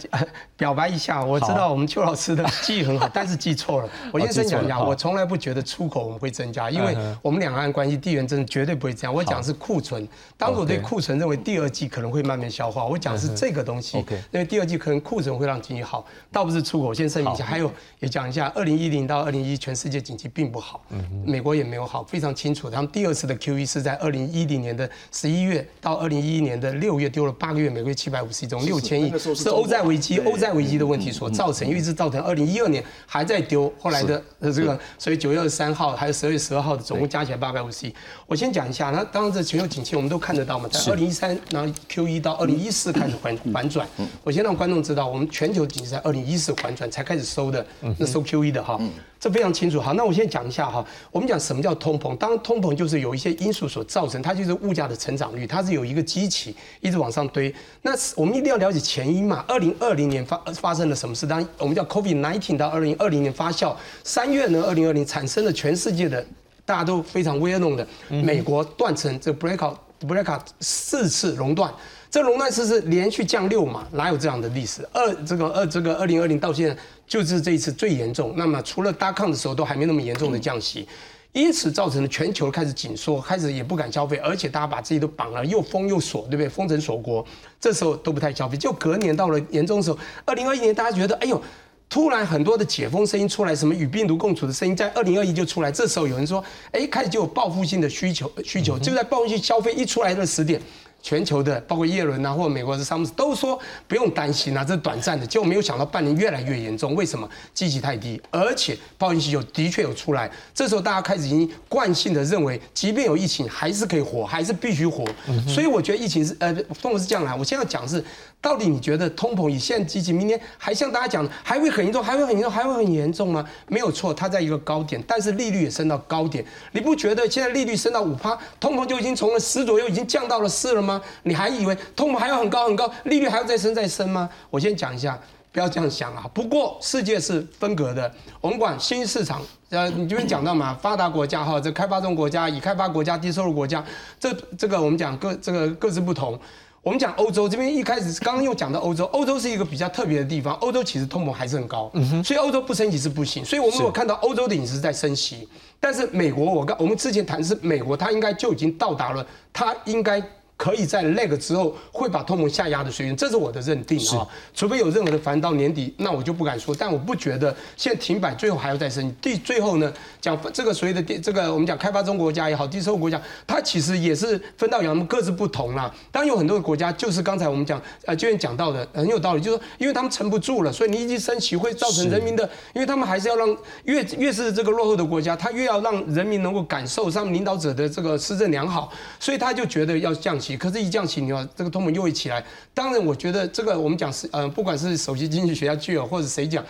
表白一下，我。知道我们邱老师的记忆很好，但是记错了。我先先讲讲，我从来不觉得出口我们会增加，因为我们两岸关系地缘政治绝对不会这样。我讲是库存，当时我对库存认为第二季可能会慢慢消化。我讲是这个东西，因为第二季可能库存会让经济好，倒不是出口。先声明一下，还有也讲一下，二零一零到二零一全世界经济并不好，美国也没有好，非常清楚。他们第二次的 Q E 是在二零一零年的十一月到二零一一年的六月丢了八个月，每个月七百五十亿，中六千亿，是欧债危机，欧债危机的问题所造成，因为是造成。二零一二年还在丢，后来的呃这个，所以九月二十三号还有十二月十二号的，总共加起来八百五十亿。我先讲一下，那当然这全球景气我们都看得到嘛，在二零一三，然后 Q 一到二零一四开始反反转。我先让观众知道，我们全球景气在二零一四反转才开始收的，那收 Q 一的哈。这非常清楚。好，那我先讲一下哈。我们讲什么叫通膨？当通膨就是有一些因素所造成，它就是物价的成长率，它是有一个机器一直往上堆。那我们一定要了解前因嘛。二零二零年发发生了什么事？当我们叫 COVID nineteen 到二零二零年发酵，三月呢，二零二零产生了全世界的大家都非常 well known 的美国断层，这 breakout breakout 四次熔断。这熔断次是连续降六码，哪有这样的历史？二这个二这个二零二零到现在就是这一次最严重。那么除了大抗的时候都还没那么严重的降息，因此造成了全球开始紧缩，开始也不敢消费，而且大家把自己都绑了，又封又锁，对不对？封城锁国，这时候都不太消费。就隔年到了严重的时候，二零二一年大家觉得，哎呦，突然很多的解封声音出来，什么与病毒共处的声音，在二零二一就出来。这时候有人说，哎，开始就有报复性的需求，需求就在报复性消费一出来的时点。全球的，包括耶伦啊，或者美国的商务都说不用担心啊，这是短暂的。结果没有想到半年越来越严重，为什么？积极太低，而且报应需求的确有出来。这时候大家开始已经惯性的认为，即便有疫情，还是可以活，还是必须活。所以我觉得疫情是呃，通膨是这样来。我现在讲是。到底你觉得通膨以现在积极，明天还像大家讲的，还会很严重，还会很严重，还会很严重吗？没有错，它在一个高点，但是利率也升到高点。你不觉得现在利率升到五趴，通膨就已经从了十左右，已经降到了四了吗？你还以为通膨还要很高很高，利率还要再升再升吗？我先讲一下，不要这样想啊。不过世界是分隔的，我们管新市场，呃，你这边讲到嘛，发达国家哈，这开发中国家、已开发国家、低收入国家，这这个我们讲各这个各自不同。我们讲欧洲这边一开始刚刚又讲到欧洲，欧洲是一个比较特别的地方。欧洲其实通膨还是很高，所以欧洲不升息是不行。所以我们有看到欧洲的饮食在升息，但是美国我刚我们之前谈是美国，它应该就已经到达了，它应该。可以在那个之后会把通膨下压的水准，这是我的认定啊。除非有任何的反到年底，那我就不敢说。但我不觉得现在停摆，最后还要再升。第最后呢，讲这个所谓的这个我们讲开发中国家也好，低收入国家，它其实也是分道扬镳，各自不同啦。当然有很多的国家，就是刚才我们讲呃，就讲到的很有道理，就是说因为他们撑不住了，所以你一升息会造成人民的，因为他们还是要让越越是这个落后的国家，他越要让人民能够感受上领导者的这个施政良好，所以他就觉得要降。息，可是一降息，你要这个通膨又会起来。当然，我觉得这个我们讲是，呃，不管是首席经济学家具有，或者谁讲，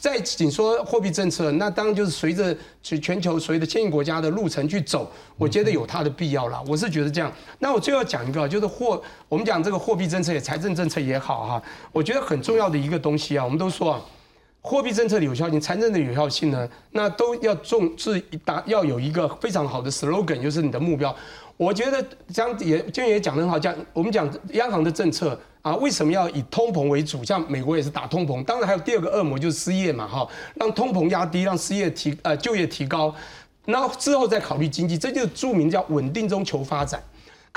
在紧缩货币政策，那当然就是随着全全球随着先进国家的路程去走，我觉得有它的必要了。我是觉得这样。那我最后讲一个，就是货，我们讲这个货币政策也财政政策也好哈，我觉得很重要的一个东西啊，我们都说啊。货币政策的有效性、财政的有效性呢，那都要重视达要有一个非常好的 slogan，就是你的目标。我觉得这样也今天也讲得很好，讲我们讲央行的政策啊，为什么要以通膨为主？像美国也是打通膨，当然还有第二个恶魔就是失业嘛，哈，让通膨压低，让失业提呃就业提高，那之后再考虑经济，这就是著名叫稳定中求发展。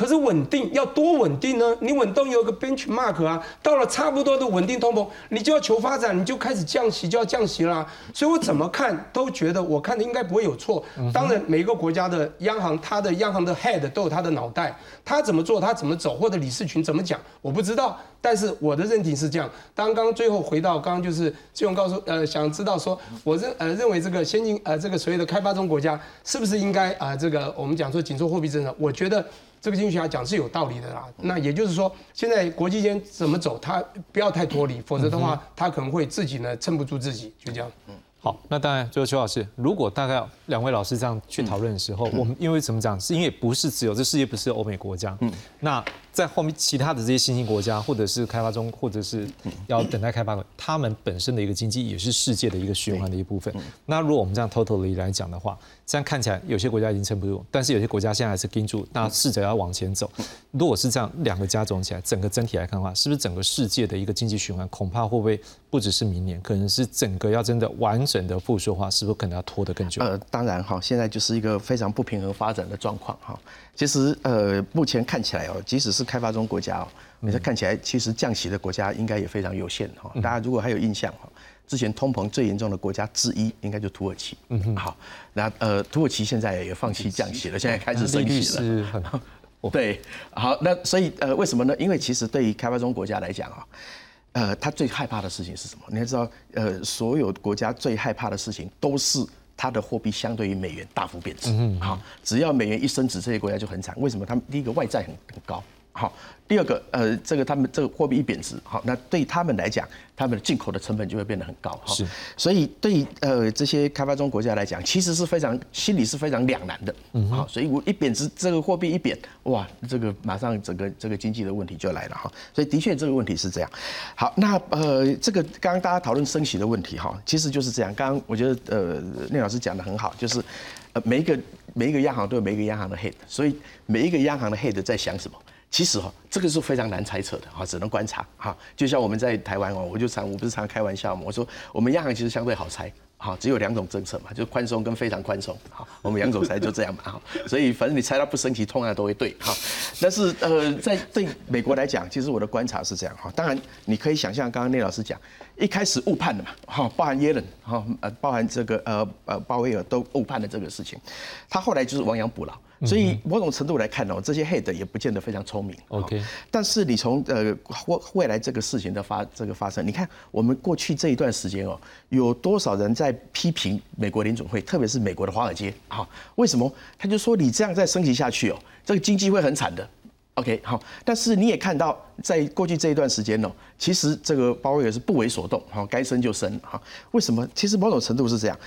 可是稳定要多稳定呢？你稳定有个 benchmark 啊，到了差不多的稳定通膨，你就要求发展，你就开始降息，就要降息啦。所以我怎么看都觉得，我看的应该不会有错。当然，每一个国家的央行，它的央行的 head 都有他的脑袋，他怎么做，他怎么走，或者理事群怎么讲，我不知道。但是我的认定是这样。刚刚最后回到刚刚就是志勇告诉呃，想知道说，我认呃认为这个先进呃这个所谓的开发中国家是不是应该啊这个我们讲说紧缩货币政策？我觉得。这个经济学家讲是有道理的啦，那也就是说，现在国际间怎么走，他不要太脱离，否则的话，他可能会自己呢撑不住自己，就这样。嗯，好，那当然，最后邱老师，如果大概两位老师这样去讨论的时候，我们因为怎么讲，是因为不是只有这世界不是欧美国家，嗯，那。在后面其他的这些新兴国家，或者是开发中，或者是要等待开发的，他们本身的一个经济也是世界的一个循环的一部分。那如果我们这样 totally 来讲的话，这样看起来有些国家已经撑不住，但是有些国家现在还是盯住，那试着要往前走。如果是这样两个加总起来，整个整体来看的话，是不是整个世界的一个经济循环恐怕会不会不只是明年，可能是整个要真的完整的复苏的话，是不是可能要拖得更久？呃，当然哈，现在就是一个非常不平衡发展的状况哈。其实，呃，目前看起来哦，即使是开发中国家哦，你看起来其实降息的国家应该也非常有限哈。大家如果还有印象哈，之前通膨最严重的国家之一应该就土耳其。嗯哼。好，那呃，土耳其现在也放弃降息了，现在开始升息了。对，好，那所以呃，为什么呢？因为其实对于开发中国家来讲啊，呃，他最害怕的事情是什么？你要知道，呃，所有国家最害怕的事情都是。它的货币相对于美元大幅贬值，嗯好，只要美元一升值，这些国家就很惨。为什么？他们第一个外债很很高，好。第二个，呃，这个他们这个货币一贬值，好，那对他们来讲，他们的进口的成本就会变得很高，哈。是。所以对呃这些开发中国家来讲，其实是非常心里是非常两难的，嗯。好，所以我一贬值，这个货币一贬，哇，这个马上整个这个经济的问题就来了，哈。所以的确这个问题是这样。好，那呃这个刚刚大家讨论升息的问题，哈，其实就是这样。刚刚我觉得呃聂老师讲的很好，就是呃每一个每一个央行都有每一个央行的 head，所以每一个央行的 head 在想什么？其实哈，这个是非常难猜测的哈，只能观察哈。就像我们在台湾哦，我就常我不是常开玩笑嘛，我说我们央行其实相对好猜，好只有两种政策嘛，就宽松跟非常宽松，好我们两种猜就这样嘛，好，所以反正你猜到不升级，通常都会对哈。但是呃，在对美国来讲，其实我的观察是这样哈。当然你可以想象，刚刚聂老师讲，一开始误判的嘛，哈，包含耶伦哈，呃，包含这个呃呃鲍威尔都误判了这个事情，他后来就是亡羊补牢。所以某种程度来看哦，这些 head 也不见得非常聪明。OK，但是你从呃未未来这个事情的发这个发生，你看我们过去这一段时间哦，有多少人在批评美国联准会，特别是美国的华尔街啊？为什么？他就说你这样再升级下去哦，这个经济会很惨的。OK，好，但是你也看到，在过去这一段时间哦，其实这个鲍威尔是不为所动，好，该升就升，哈。为什么？其实某种程度是这样。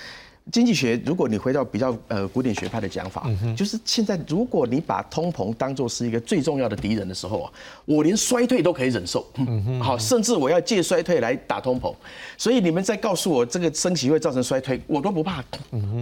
经济学，如果你回到比较呃古典学派的讲法，就是现在如果你把通膨当做是一个最重要的敌人的时候啊，我连衰退都可以忍受，好，甚至我要借衰退来打通膨，所以你们在告诉我这个升息会造成衰退，我都不怕，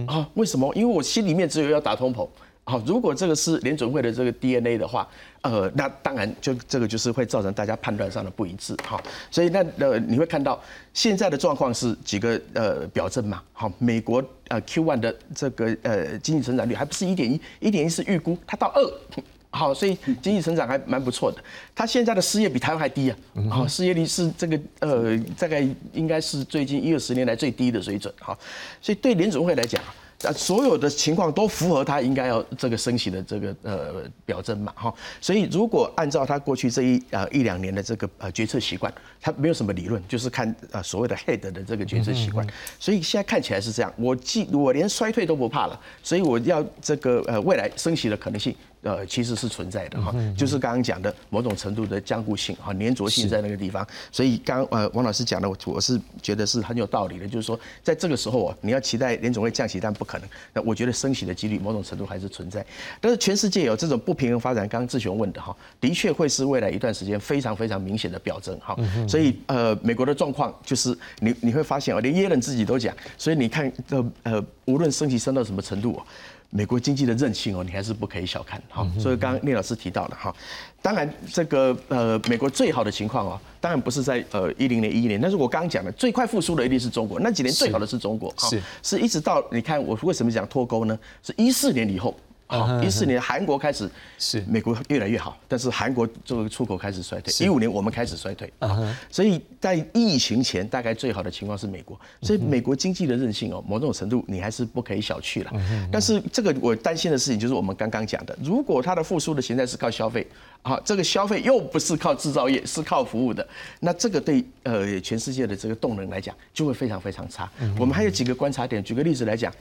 啊，为什么？因为我心里面只有要打通膨。好，如果这个是联准会的这个 DNA 的话，呃，那当然就这个就是会造成大家判断上的不一致，哈。所以那呃你会看到现在的状况是几个呃表证嘛，好，美国呃 Q1 的这个呃经济成长率还不是一点一，一点一是预估，它到二，好，所以经济成长还蛮不错的。它现在的失业比台湾还低啊，好，失业率是这个呃大概应该是最近一二十年来最低的水准，好，所以对联准会来讲。所有的情况都符合他应该要这个升息的这个呃表征嘛哈，所以如果按照他过去这一呃一两年的这个呃决策习惯，他没有什么理论，就是看呃所谓的 head 的这个决策习惯，所以现在看起来是这样，我既我连衰退都不怕了，所以我要这个呃未来升息的可能性呃，其实是存在的哈，就是刚刚讲的某种程度的僵固性哈，粘着性在那个地方。所以刚呃王老师讲的，我我是觉得是很有道理的，就是说在这个时候啊，你要期待联总会降息，但不可能。那我觉得升息的几率某种程度还是存在。但是全世界有这种不平衡发展，刚刚志雄问的哈，的确会是未来一段时间非常非常明显的表征哈。所以呃，美国的状况就是你你会发现啊，连耶伦自己都讲，所以你看呃呃，无论升息升到什么程度。美国经济的韧性哦，你还是不可以小看哈。所以刚刚聂老师提到了哈，当然这个呃美国最好的情况哦，当然不是在呃一零年一一年，但是我刚刚讲的最快复苏的一定是中国，那几年最好的是中国，是是一直到你看我为什么讲脱钩呢？是一四年以后。好，一四年韩国开始是美国越来越好，但是韩国这个出口开始衰退。一五年我们开始衰退啊，所以在疫情前大概最好的情况是美国，所以美国经济的韧性哦，某种程度你还是不可以小觑了。但是这个我担心的事情就是我们刚刚讲的，如果它的复苏的形态是靠消费，啊，这个消费又不是靠制造业，是靠服务的，那这个对呃全世界的这个动能来讲就会非常非常差。我们还有几个观察点，举个例子来讲。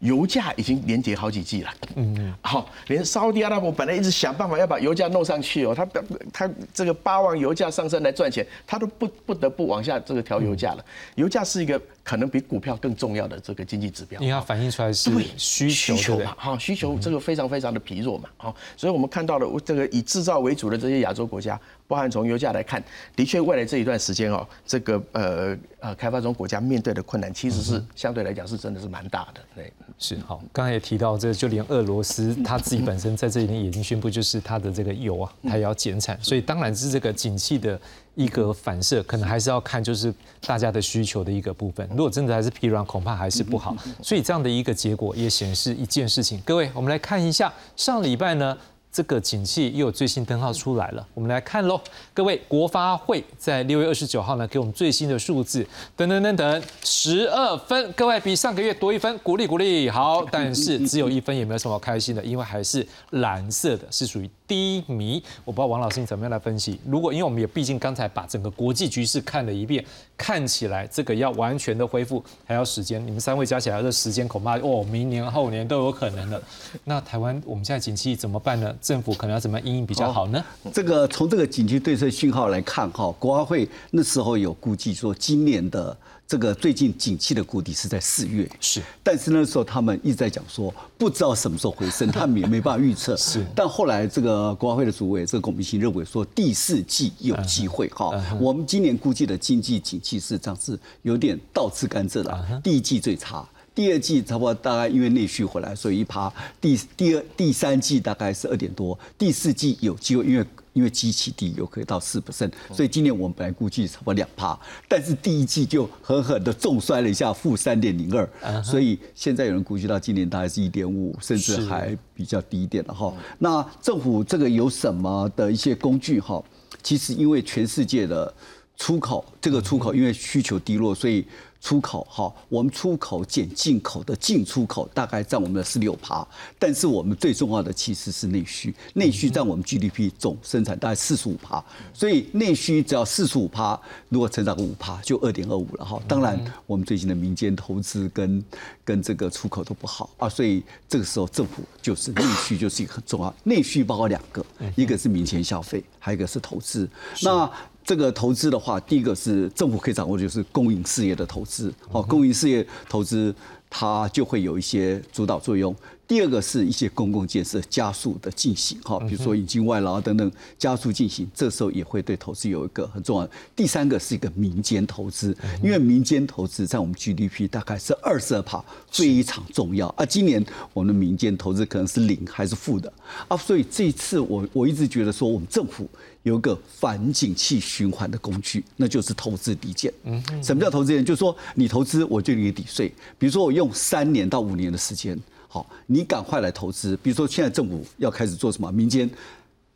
油价已经连跌好几季了，嗯，好，连沙特阿拉伯本来一直想办法要把油价弄上去哦，他他这个巴望油价上升来赚钱，他都不不得不往下这个调油价了。油价是一个可能比股票更重要的这个经济指标，因为它反映出来是需求嘛，好，需求这个非常非常的疲弱嘛，好，所以我们看到了这个以制造为主的这些亚洲国家。包含从油价来看，的确未来这一段时间哦，这个呃呃开发中国家面对的困难，其实是相对来讲是真的是蛮大的。对，是好。刚才也提到，这就连俄罗斯他自己本身在这里面已经宣布，就是它的这个油啊，它也要减产，所以当然是这个景气的一个反射，可能还是要看就是大家的需求的一个部分。如果真的还是疲软，恐怕还是不好。所以这样的一个结果也显示一件事情。各位，我们来看一下上礼拜呢。这个景气又有最新灯号出来了，我们来看喽。各位，国发会在六月二十九号呢，给我们最新的数字，等等等等，十二分。各位比上个月多一分，鼓励鼓励。好，但是只有一分也没有什么开心的，因为还是蓝色的，是属于低迷。我不知道王老师你怎么样来分析？如果因为我们也毕竟刚才把整个国际局势看了一遍，看起来这个要完全的恢复还要时间。你们三位加起来的时间恐怕哦，明年后年都有可能的。那台湾我们现在景气怎么办呢？政府可能要怎么应应比较好呢？这个从这个紧急对策讯号来看，哈，国发会那时候有估计说，今年的这个最近景气的谷底是在四月，是。但是那时候他们一直在讲说，不知道什么时候回升，他们也没办法预测。是。但后来这个国发会的主委，这个龚明鑫认为说，第四季有机会，哈，我们今年估计的经济景气是这样，是有点倒吃甘蔗的，第一季最差。第二季差不多大概因为内需回来，所以一趴。第第二、第三季大概是二点多，第四季有机会，因为因为基期低，有可以到四 percent。所以今年我们本来估计差不多两趴，但是第一季就狠狠的重摔了一下，负三点零二。所以现在有人估计到今年大概是一点五，甚至还比较低一点了哈。那政府这个有什么的一些工具哈？其实因为全世界的出口，这个出口因为需求低落，所以。出口哈，我们出口减进口的进出口大概占我们的十六趴，但是我们最重要的其实是内需，内需占我们 GDP 总生产大概四十五趴，所以内需只要四十五趴，如果成长个五趴，就二点二五了哈。当然，我们最近的民间投资跟跟这个出口都不好啊，所以这个时候政府就是内需就是一个很重要，内需包括两个，一个是民间消费，还有一个是投资。那这个投资的话，第一个是政府可以掌握，就是公营事业的投资。好，公营事业投资它就会有一些主导作用。第二个是一些公共建设加速的进行，哈，比如说引进外劳等等加速进行，这时候也会对投资有一个很重要。第三个是一个民间投资，因为民间投资在我们 GDP 大概是二十二趴，非常重要。啊，今年我们的民间投资可能是零还是负的啊，所以这一次我我一直觉得说，我们政府有一个反景气循环的工具，那就是投资抵减。嗯，什么叫投资抵减？就是说你投资我就给你抵税，比如说我用三年到五年的时间。好，你赶快来投资。比如说，现在政府要开始做什么？民间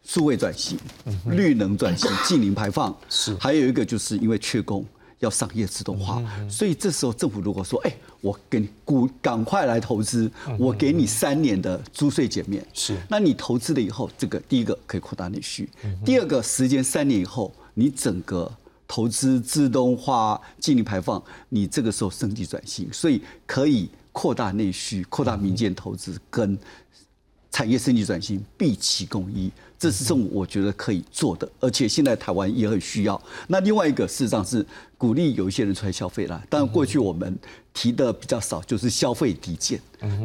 数位转型、绿能转型、净零排放，是还有一个就是因为缺工，要商业自动化。所以这时候政府如果说，哎，我给你股赶快来投资，我给你三年的租税减免，是，那你投资了以后，这个第一个可以扩大内需，第二个时间三年以后，你整个投资自动化、净零排放，你这个时候升级转型，所以可以。扩大内需，扩大民间投资，跟产业升级转型必其共一，这是政府我觉得可以做的，而且现在台湾也很需要。那另外一个事实上是鼓励有一些人出来消费啦。当然过去我们提的比较少，就是消费抵减，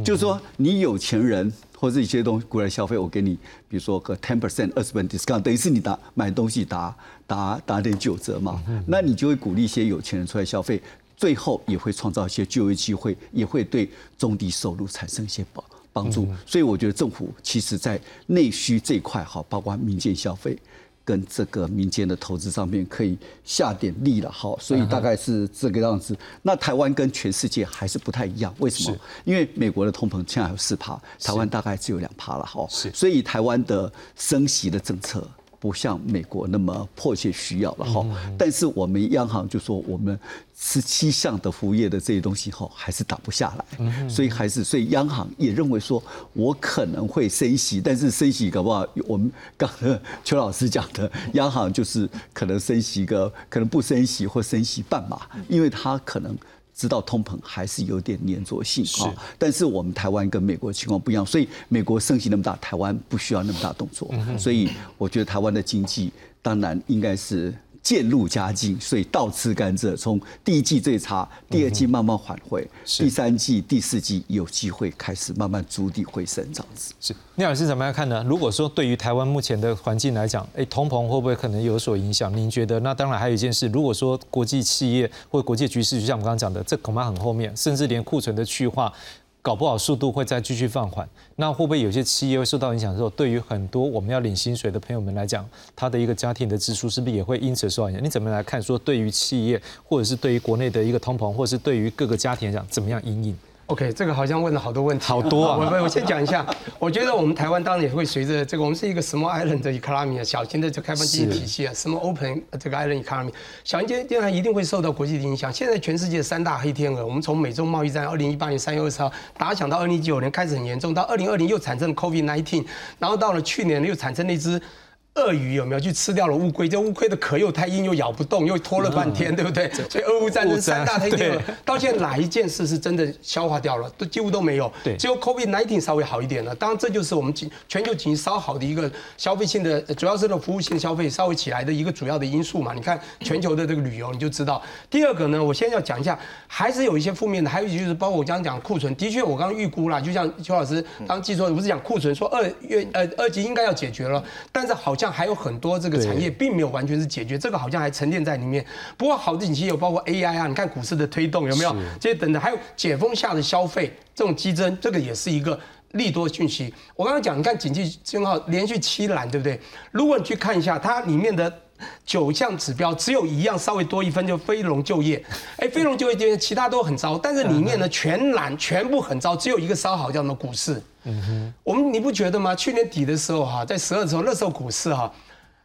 就是说你有钱人或者一些东西过来消费，我给你，比如说个 ten percent 二十 percent discount，等于是你打买东西打打打点九折嘛，那你就会鼓励一些有钱人出来消费，最后也会创造一些就业机会，也会对中低收入产生一些保。帮助，所以我觉得政府其实在内需这一块，哈，包括民间消费跟这个民间的投资上面，可以下点力了，哈，所以大概是这个样子。那台湾跟全世界还是不太一样，为什么？因为美国的通膨现在有四趴，台湾大概只有两趴了，哈，所以台湾的升息的政策。不像美国那么迫切需要了哈，但是我们央行就说我们十七项的服务业的这些东西哈还是打不下来，所以还是所以央行也认为说我可能会升息，但是升息搞不好我们刚才邱老师讲的，央行就是可能升息个可能不升息或升息半码，因为它可能。知道通膨还是有点粘着性啊，但是我们台湾跟美国情况不一样，所以美国升息那么大，台湾不需要那么大动作，所以我觉得台湾的经济当然应该是。渐入佳境，所以倒吃甘蔗。从第一季最差，第二季慢慢缓回，第三季、第四季有机会开始慢慢筑底回升，这样子。是，聂老师怎么样看呢？如果说对于台湾目前的环境来讲，哎，通膨会不会可能有所影响？您觉得？那当然还有一件事，如果说国际企业或国际局势，就像我们刚刚讲的，这恐怕很后面，甚至连库存的去化。搞不好速度会再继续放缓，那会不会有些企业会受到影响？之后，对于很多我们要领薪水的朋友们来讲，他的一个家庭的支出是不是也会因此受到影响？你怎么来看？说对于企业，或者是对于国内的一个通膨，或者是对于各个家庭来讲，怎么样应应？OK，这个好像问了好多问题，好多啊！我我先讲一下，我觉得我们台湾当然也会随着这个，我们是一个 small island 的 economy 小型的这开放经济体系啊，small open 这个 island economy，小型经济然一定会受到国际的影响。现在全世界三大黑天鹅，我们从美中贸易战，二零一八年三月二十号打响到二零一九年开始很严重，到二零二零又产生 COVID nineteen，然后到了去年又产生那只。鳄鱼有没有去吃掉了乌龟？这乌龟的壳又太硬，又咬不动，又拖了半天，对不对？所以俄乌战争三大黑天鹅，到现在哪一件事是真的消化掉了？都几乎都没有。对，只有 COVID nineteen 稍微好一点了。当然，这就是我们全全球经济稍好的一个消费性的，主要是的服务性消费稍微起来的一个主要的因素嘛。你看全球的这个旅游，你就知道。第二个呢，我先要讲一下，还是有一些负面的，还有就是包括我刚刚讲库存，的确我刚刚预估了，就像邱老师刚记错，不是讲库存，说二月呃二级应该要解决了，但是好像还有很多这个产业并没有完全是解决，这个好像还沉淀在里面。不过好的景气有包括 AI 啊，你看股市的推动有没有？这些等等，还有解封下的消费这种激增，这个也是一个利多讯息。我刚刚讲，你看景气信号连续七栏，对不对？如果你去看一下它里面的九项指标，只有一样稍微多一分，就非农就业。哎，非农就业这边其他都很糟，但是里面呢全蓝，全部很糟，只有一个稍好，叫做股市。嗯哼，我们你不觉得吗？去年底的时候哈，在十二时候那时候股市哈。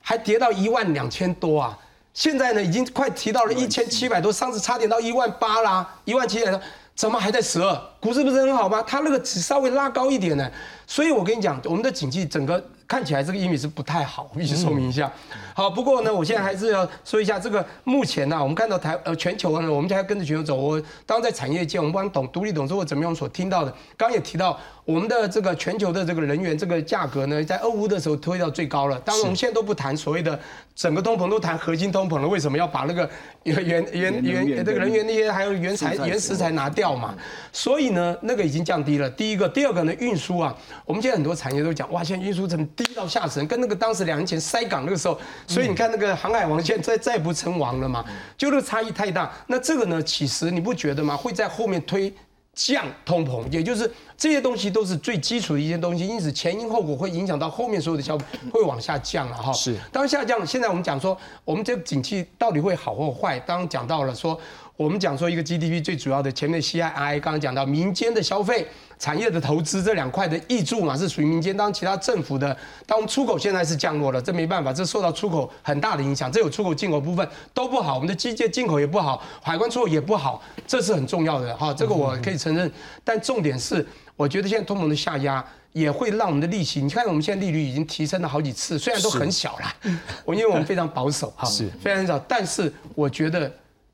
还跌到一万两千多啊！现在呢，已经快提到了一千七百多，上次差点到一万八啦，一万七百多，怎么还在十二？股市不是很好吗？它那个只稍微拉高一点呢，所以我跟你讲，我们的经济整个。看起来这个英语是不太好，我必须说明一下。好，不过呢，我现在还是要说一下这个目前呢，我们看到台呃全球呢，我们就要跟着全球走。我当在产业界，我们不管懂独立董事或怎么样所听到的，刚刚也提到我们的这个全球的这个人员这个价格呢，在俄乌的时候推到最高了。当然我们现在都不谈所谓的整个通膨，都谈核心通膨了。为什么要把那个原原原原这个人员那些还有原材原食材拿掉嘛？所以呢，那个已经降低了。第一个，第二个呢，运输啊，我们现在很多产业都讲，哇，现在运输成。低到下沉，跟那个当时两年前塞港那个时候，所以你看那个航海王现在再不成王了嘛，就那个差异太大。那这个呢，其实你不觉得吗？会在后面推降通膨，也就是这些东西都是最基础的一些东西，因此前因后果会影响到后面所有的消费会往下降了哈。是，当下降，现在我们讲说，我们这个景气到底会好或坏？刚刚讲到了说，我们讲说一个 GDP 最主要的前面 CII 刚刚讲到民间的消费。产业的投资这两块的益助嘛，是属于民间。当其他政府的，当出口现在是降落了，这没办法，这受到出口很大的影响。这有出口进口部分都不好，我们的机械进口也不好，海关出口也不好，这是很重要的哈。这个我可以承认。但重点是，我觉得现在通膨的下压也会让我们的利息，你看我们现在利率已经提升了好几次，虽然都很小了，我因为我们非常保守哈，是非常少，但是我觉得。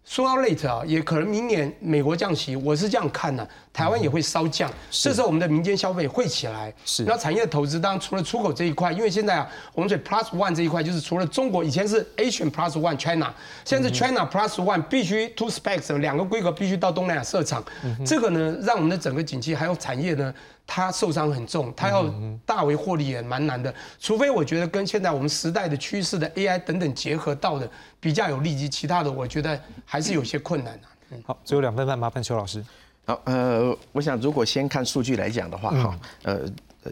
说到 late 啊，也可能明年美国降息，我是这样看的，台湾也会稍降，这时候我们的民间消费会起来。是，那产业的投资，当然除了出口这一块，因为现在啊，我们说 plus one 这一块，就是除了中国以前是 Asian plus one China，现在是 China plus one，必须 two specs 两个规格必须到东南亚设厂，这个呢，让我们的整个景气还有产业呢。它受伤很重，它要大为获利也蛮难的。除非我觉得跟现在我们时代的趋势的 AI 等等结合到的比较有利基，其他的我觉得还是有些困难的。好，最后两分半，麻烦邱老师。好，呃，我想如果先看数据来讲的话，哈，呃，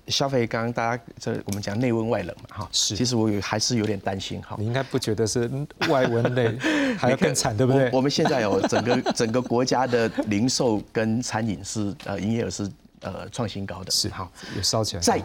消费刚刚大家这我们讲内温外冷嘛，哈，是。其实我有还是有点担心，哈。你应该不觉得是外温内 还要更惨，对不对？我们现在有整个整个国家的零售跟餐饮是呃营业额是。呃，创新高的是哈，也烧起来。在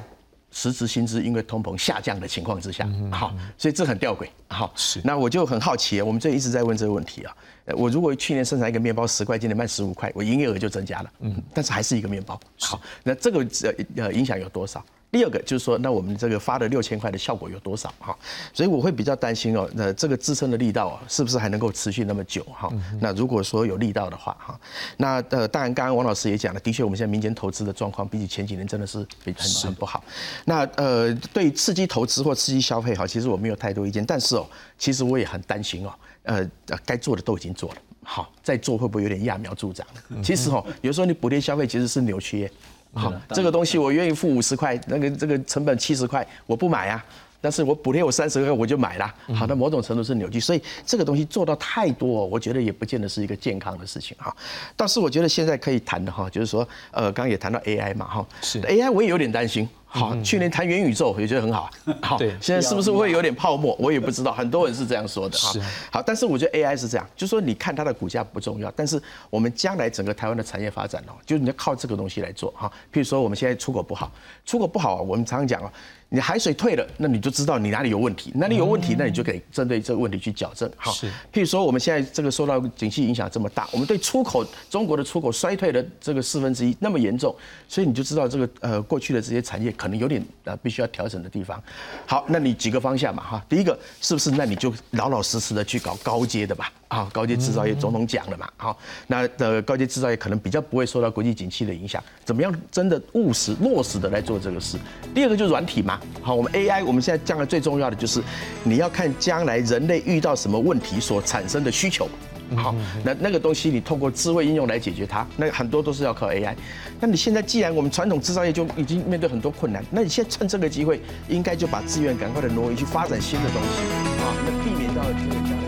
实质薪资因为通膨下降的情况之下，好，所以这很吊诡。好，是。那我就很好奇，我们这一直在问这个问题啊。我如果去年生产一个面包十块，今年卖十五块，我营业额就增加了。嗯，但是还是一个面包。好，那这个呃呃影响有多少？第二个就是说，那我们这个发的六千块的效果有多少哈？所以我会比较担心哦，那这个支撑的力道啊，是不是还能够持续那么久哈？那如果说有力道的话哈，那呃，当然刚刚王老师也讲了，的确我们现在民间投资的状况比起前几年真的是很很不好。那呃，对刺激投资或刺激消费哈，其实我没有太多意见，但是哦，其实我也很担心哦，呃，该做的都已经做了，好，再做会不会有点揠苗助长？其实哦，有时候你补贴消费其实是扭曲。好，这个东西我愿意付五十块，那个这个成本七十块，我不买啊。但是我补贴我三十块，我就买了。好，那某种程度是扭曲，所以这个东西做到太多，我觉得也不见得是一个健康的事情哈。但是我觉得现在可以谈的哈，就是说，呃，刚刚也谈到 AI 嘛哈，是 AI 我也有点担心。好，去年谈元宇宙也觉得很好。好，对，现在是不是会有点泡沫？我也不知道，很多人是这样说的哈。好，但是我觉得 AI 是这样，就是说你看它的股价不重要，但是我们将来整个台湾的产业发展哦，就是你要靠这个东西来做哈。譬如说我们现在出口不好，出口不好，我们常常讲哦。你海水退了，那你就知道你哪里有问题，哪里有问题，那你就可以针对这个问题去矫正。好，譬如说我们现在这个受到景气影响这么大，我们对出口中国的出口衰退的这个四分之一那么严重，所以你就知道这个呃过去的这些产业可能有点呃必须要调整的地方。好，那你几个方向嘛哈，第一个是不是那你就老老实实的去搞高阶的吧？啊，高阶制造业总统讲了嘛，好，那的高阶制造业可能比较不会受到国际景气的影响，怎么样真的务实落实的来做这个事？第二个就是软体嘛。好，我们 AI，我们现在将来最重要的就是你要看将来人类遇到什么问题所产生的需求。好，那那个东西你透过智慧应用来解决它，那很多都是要靠 AI。那你现在既然我们传统制造业就已经面对很多困难，那你现在趁这个机会，应该就把资源赶快的挪移去发展新的东西，啊，那避免到这个。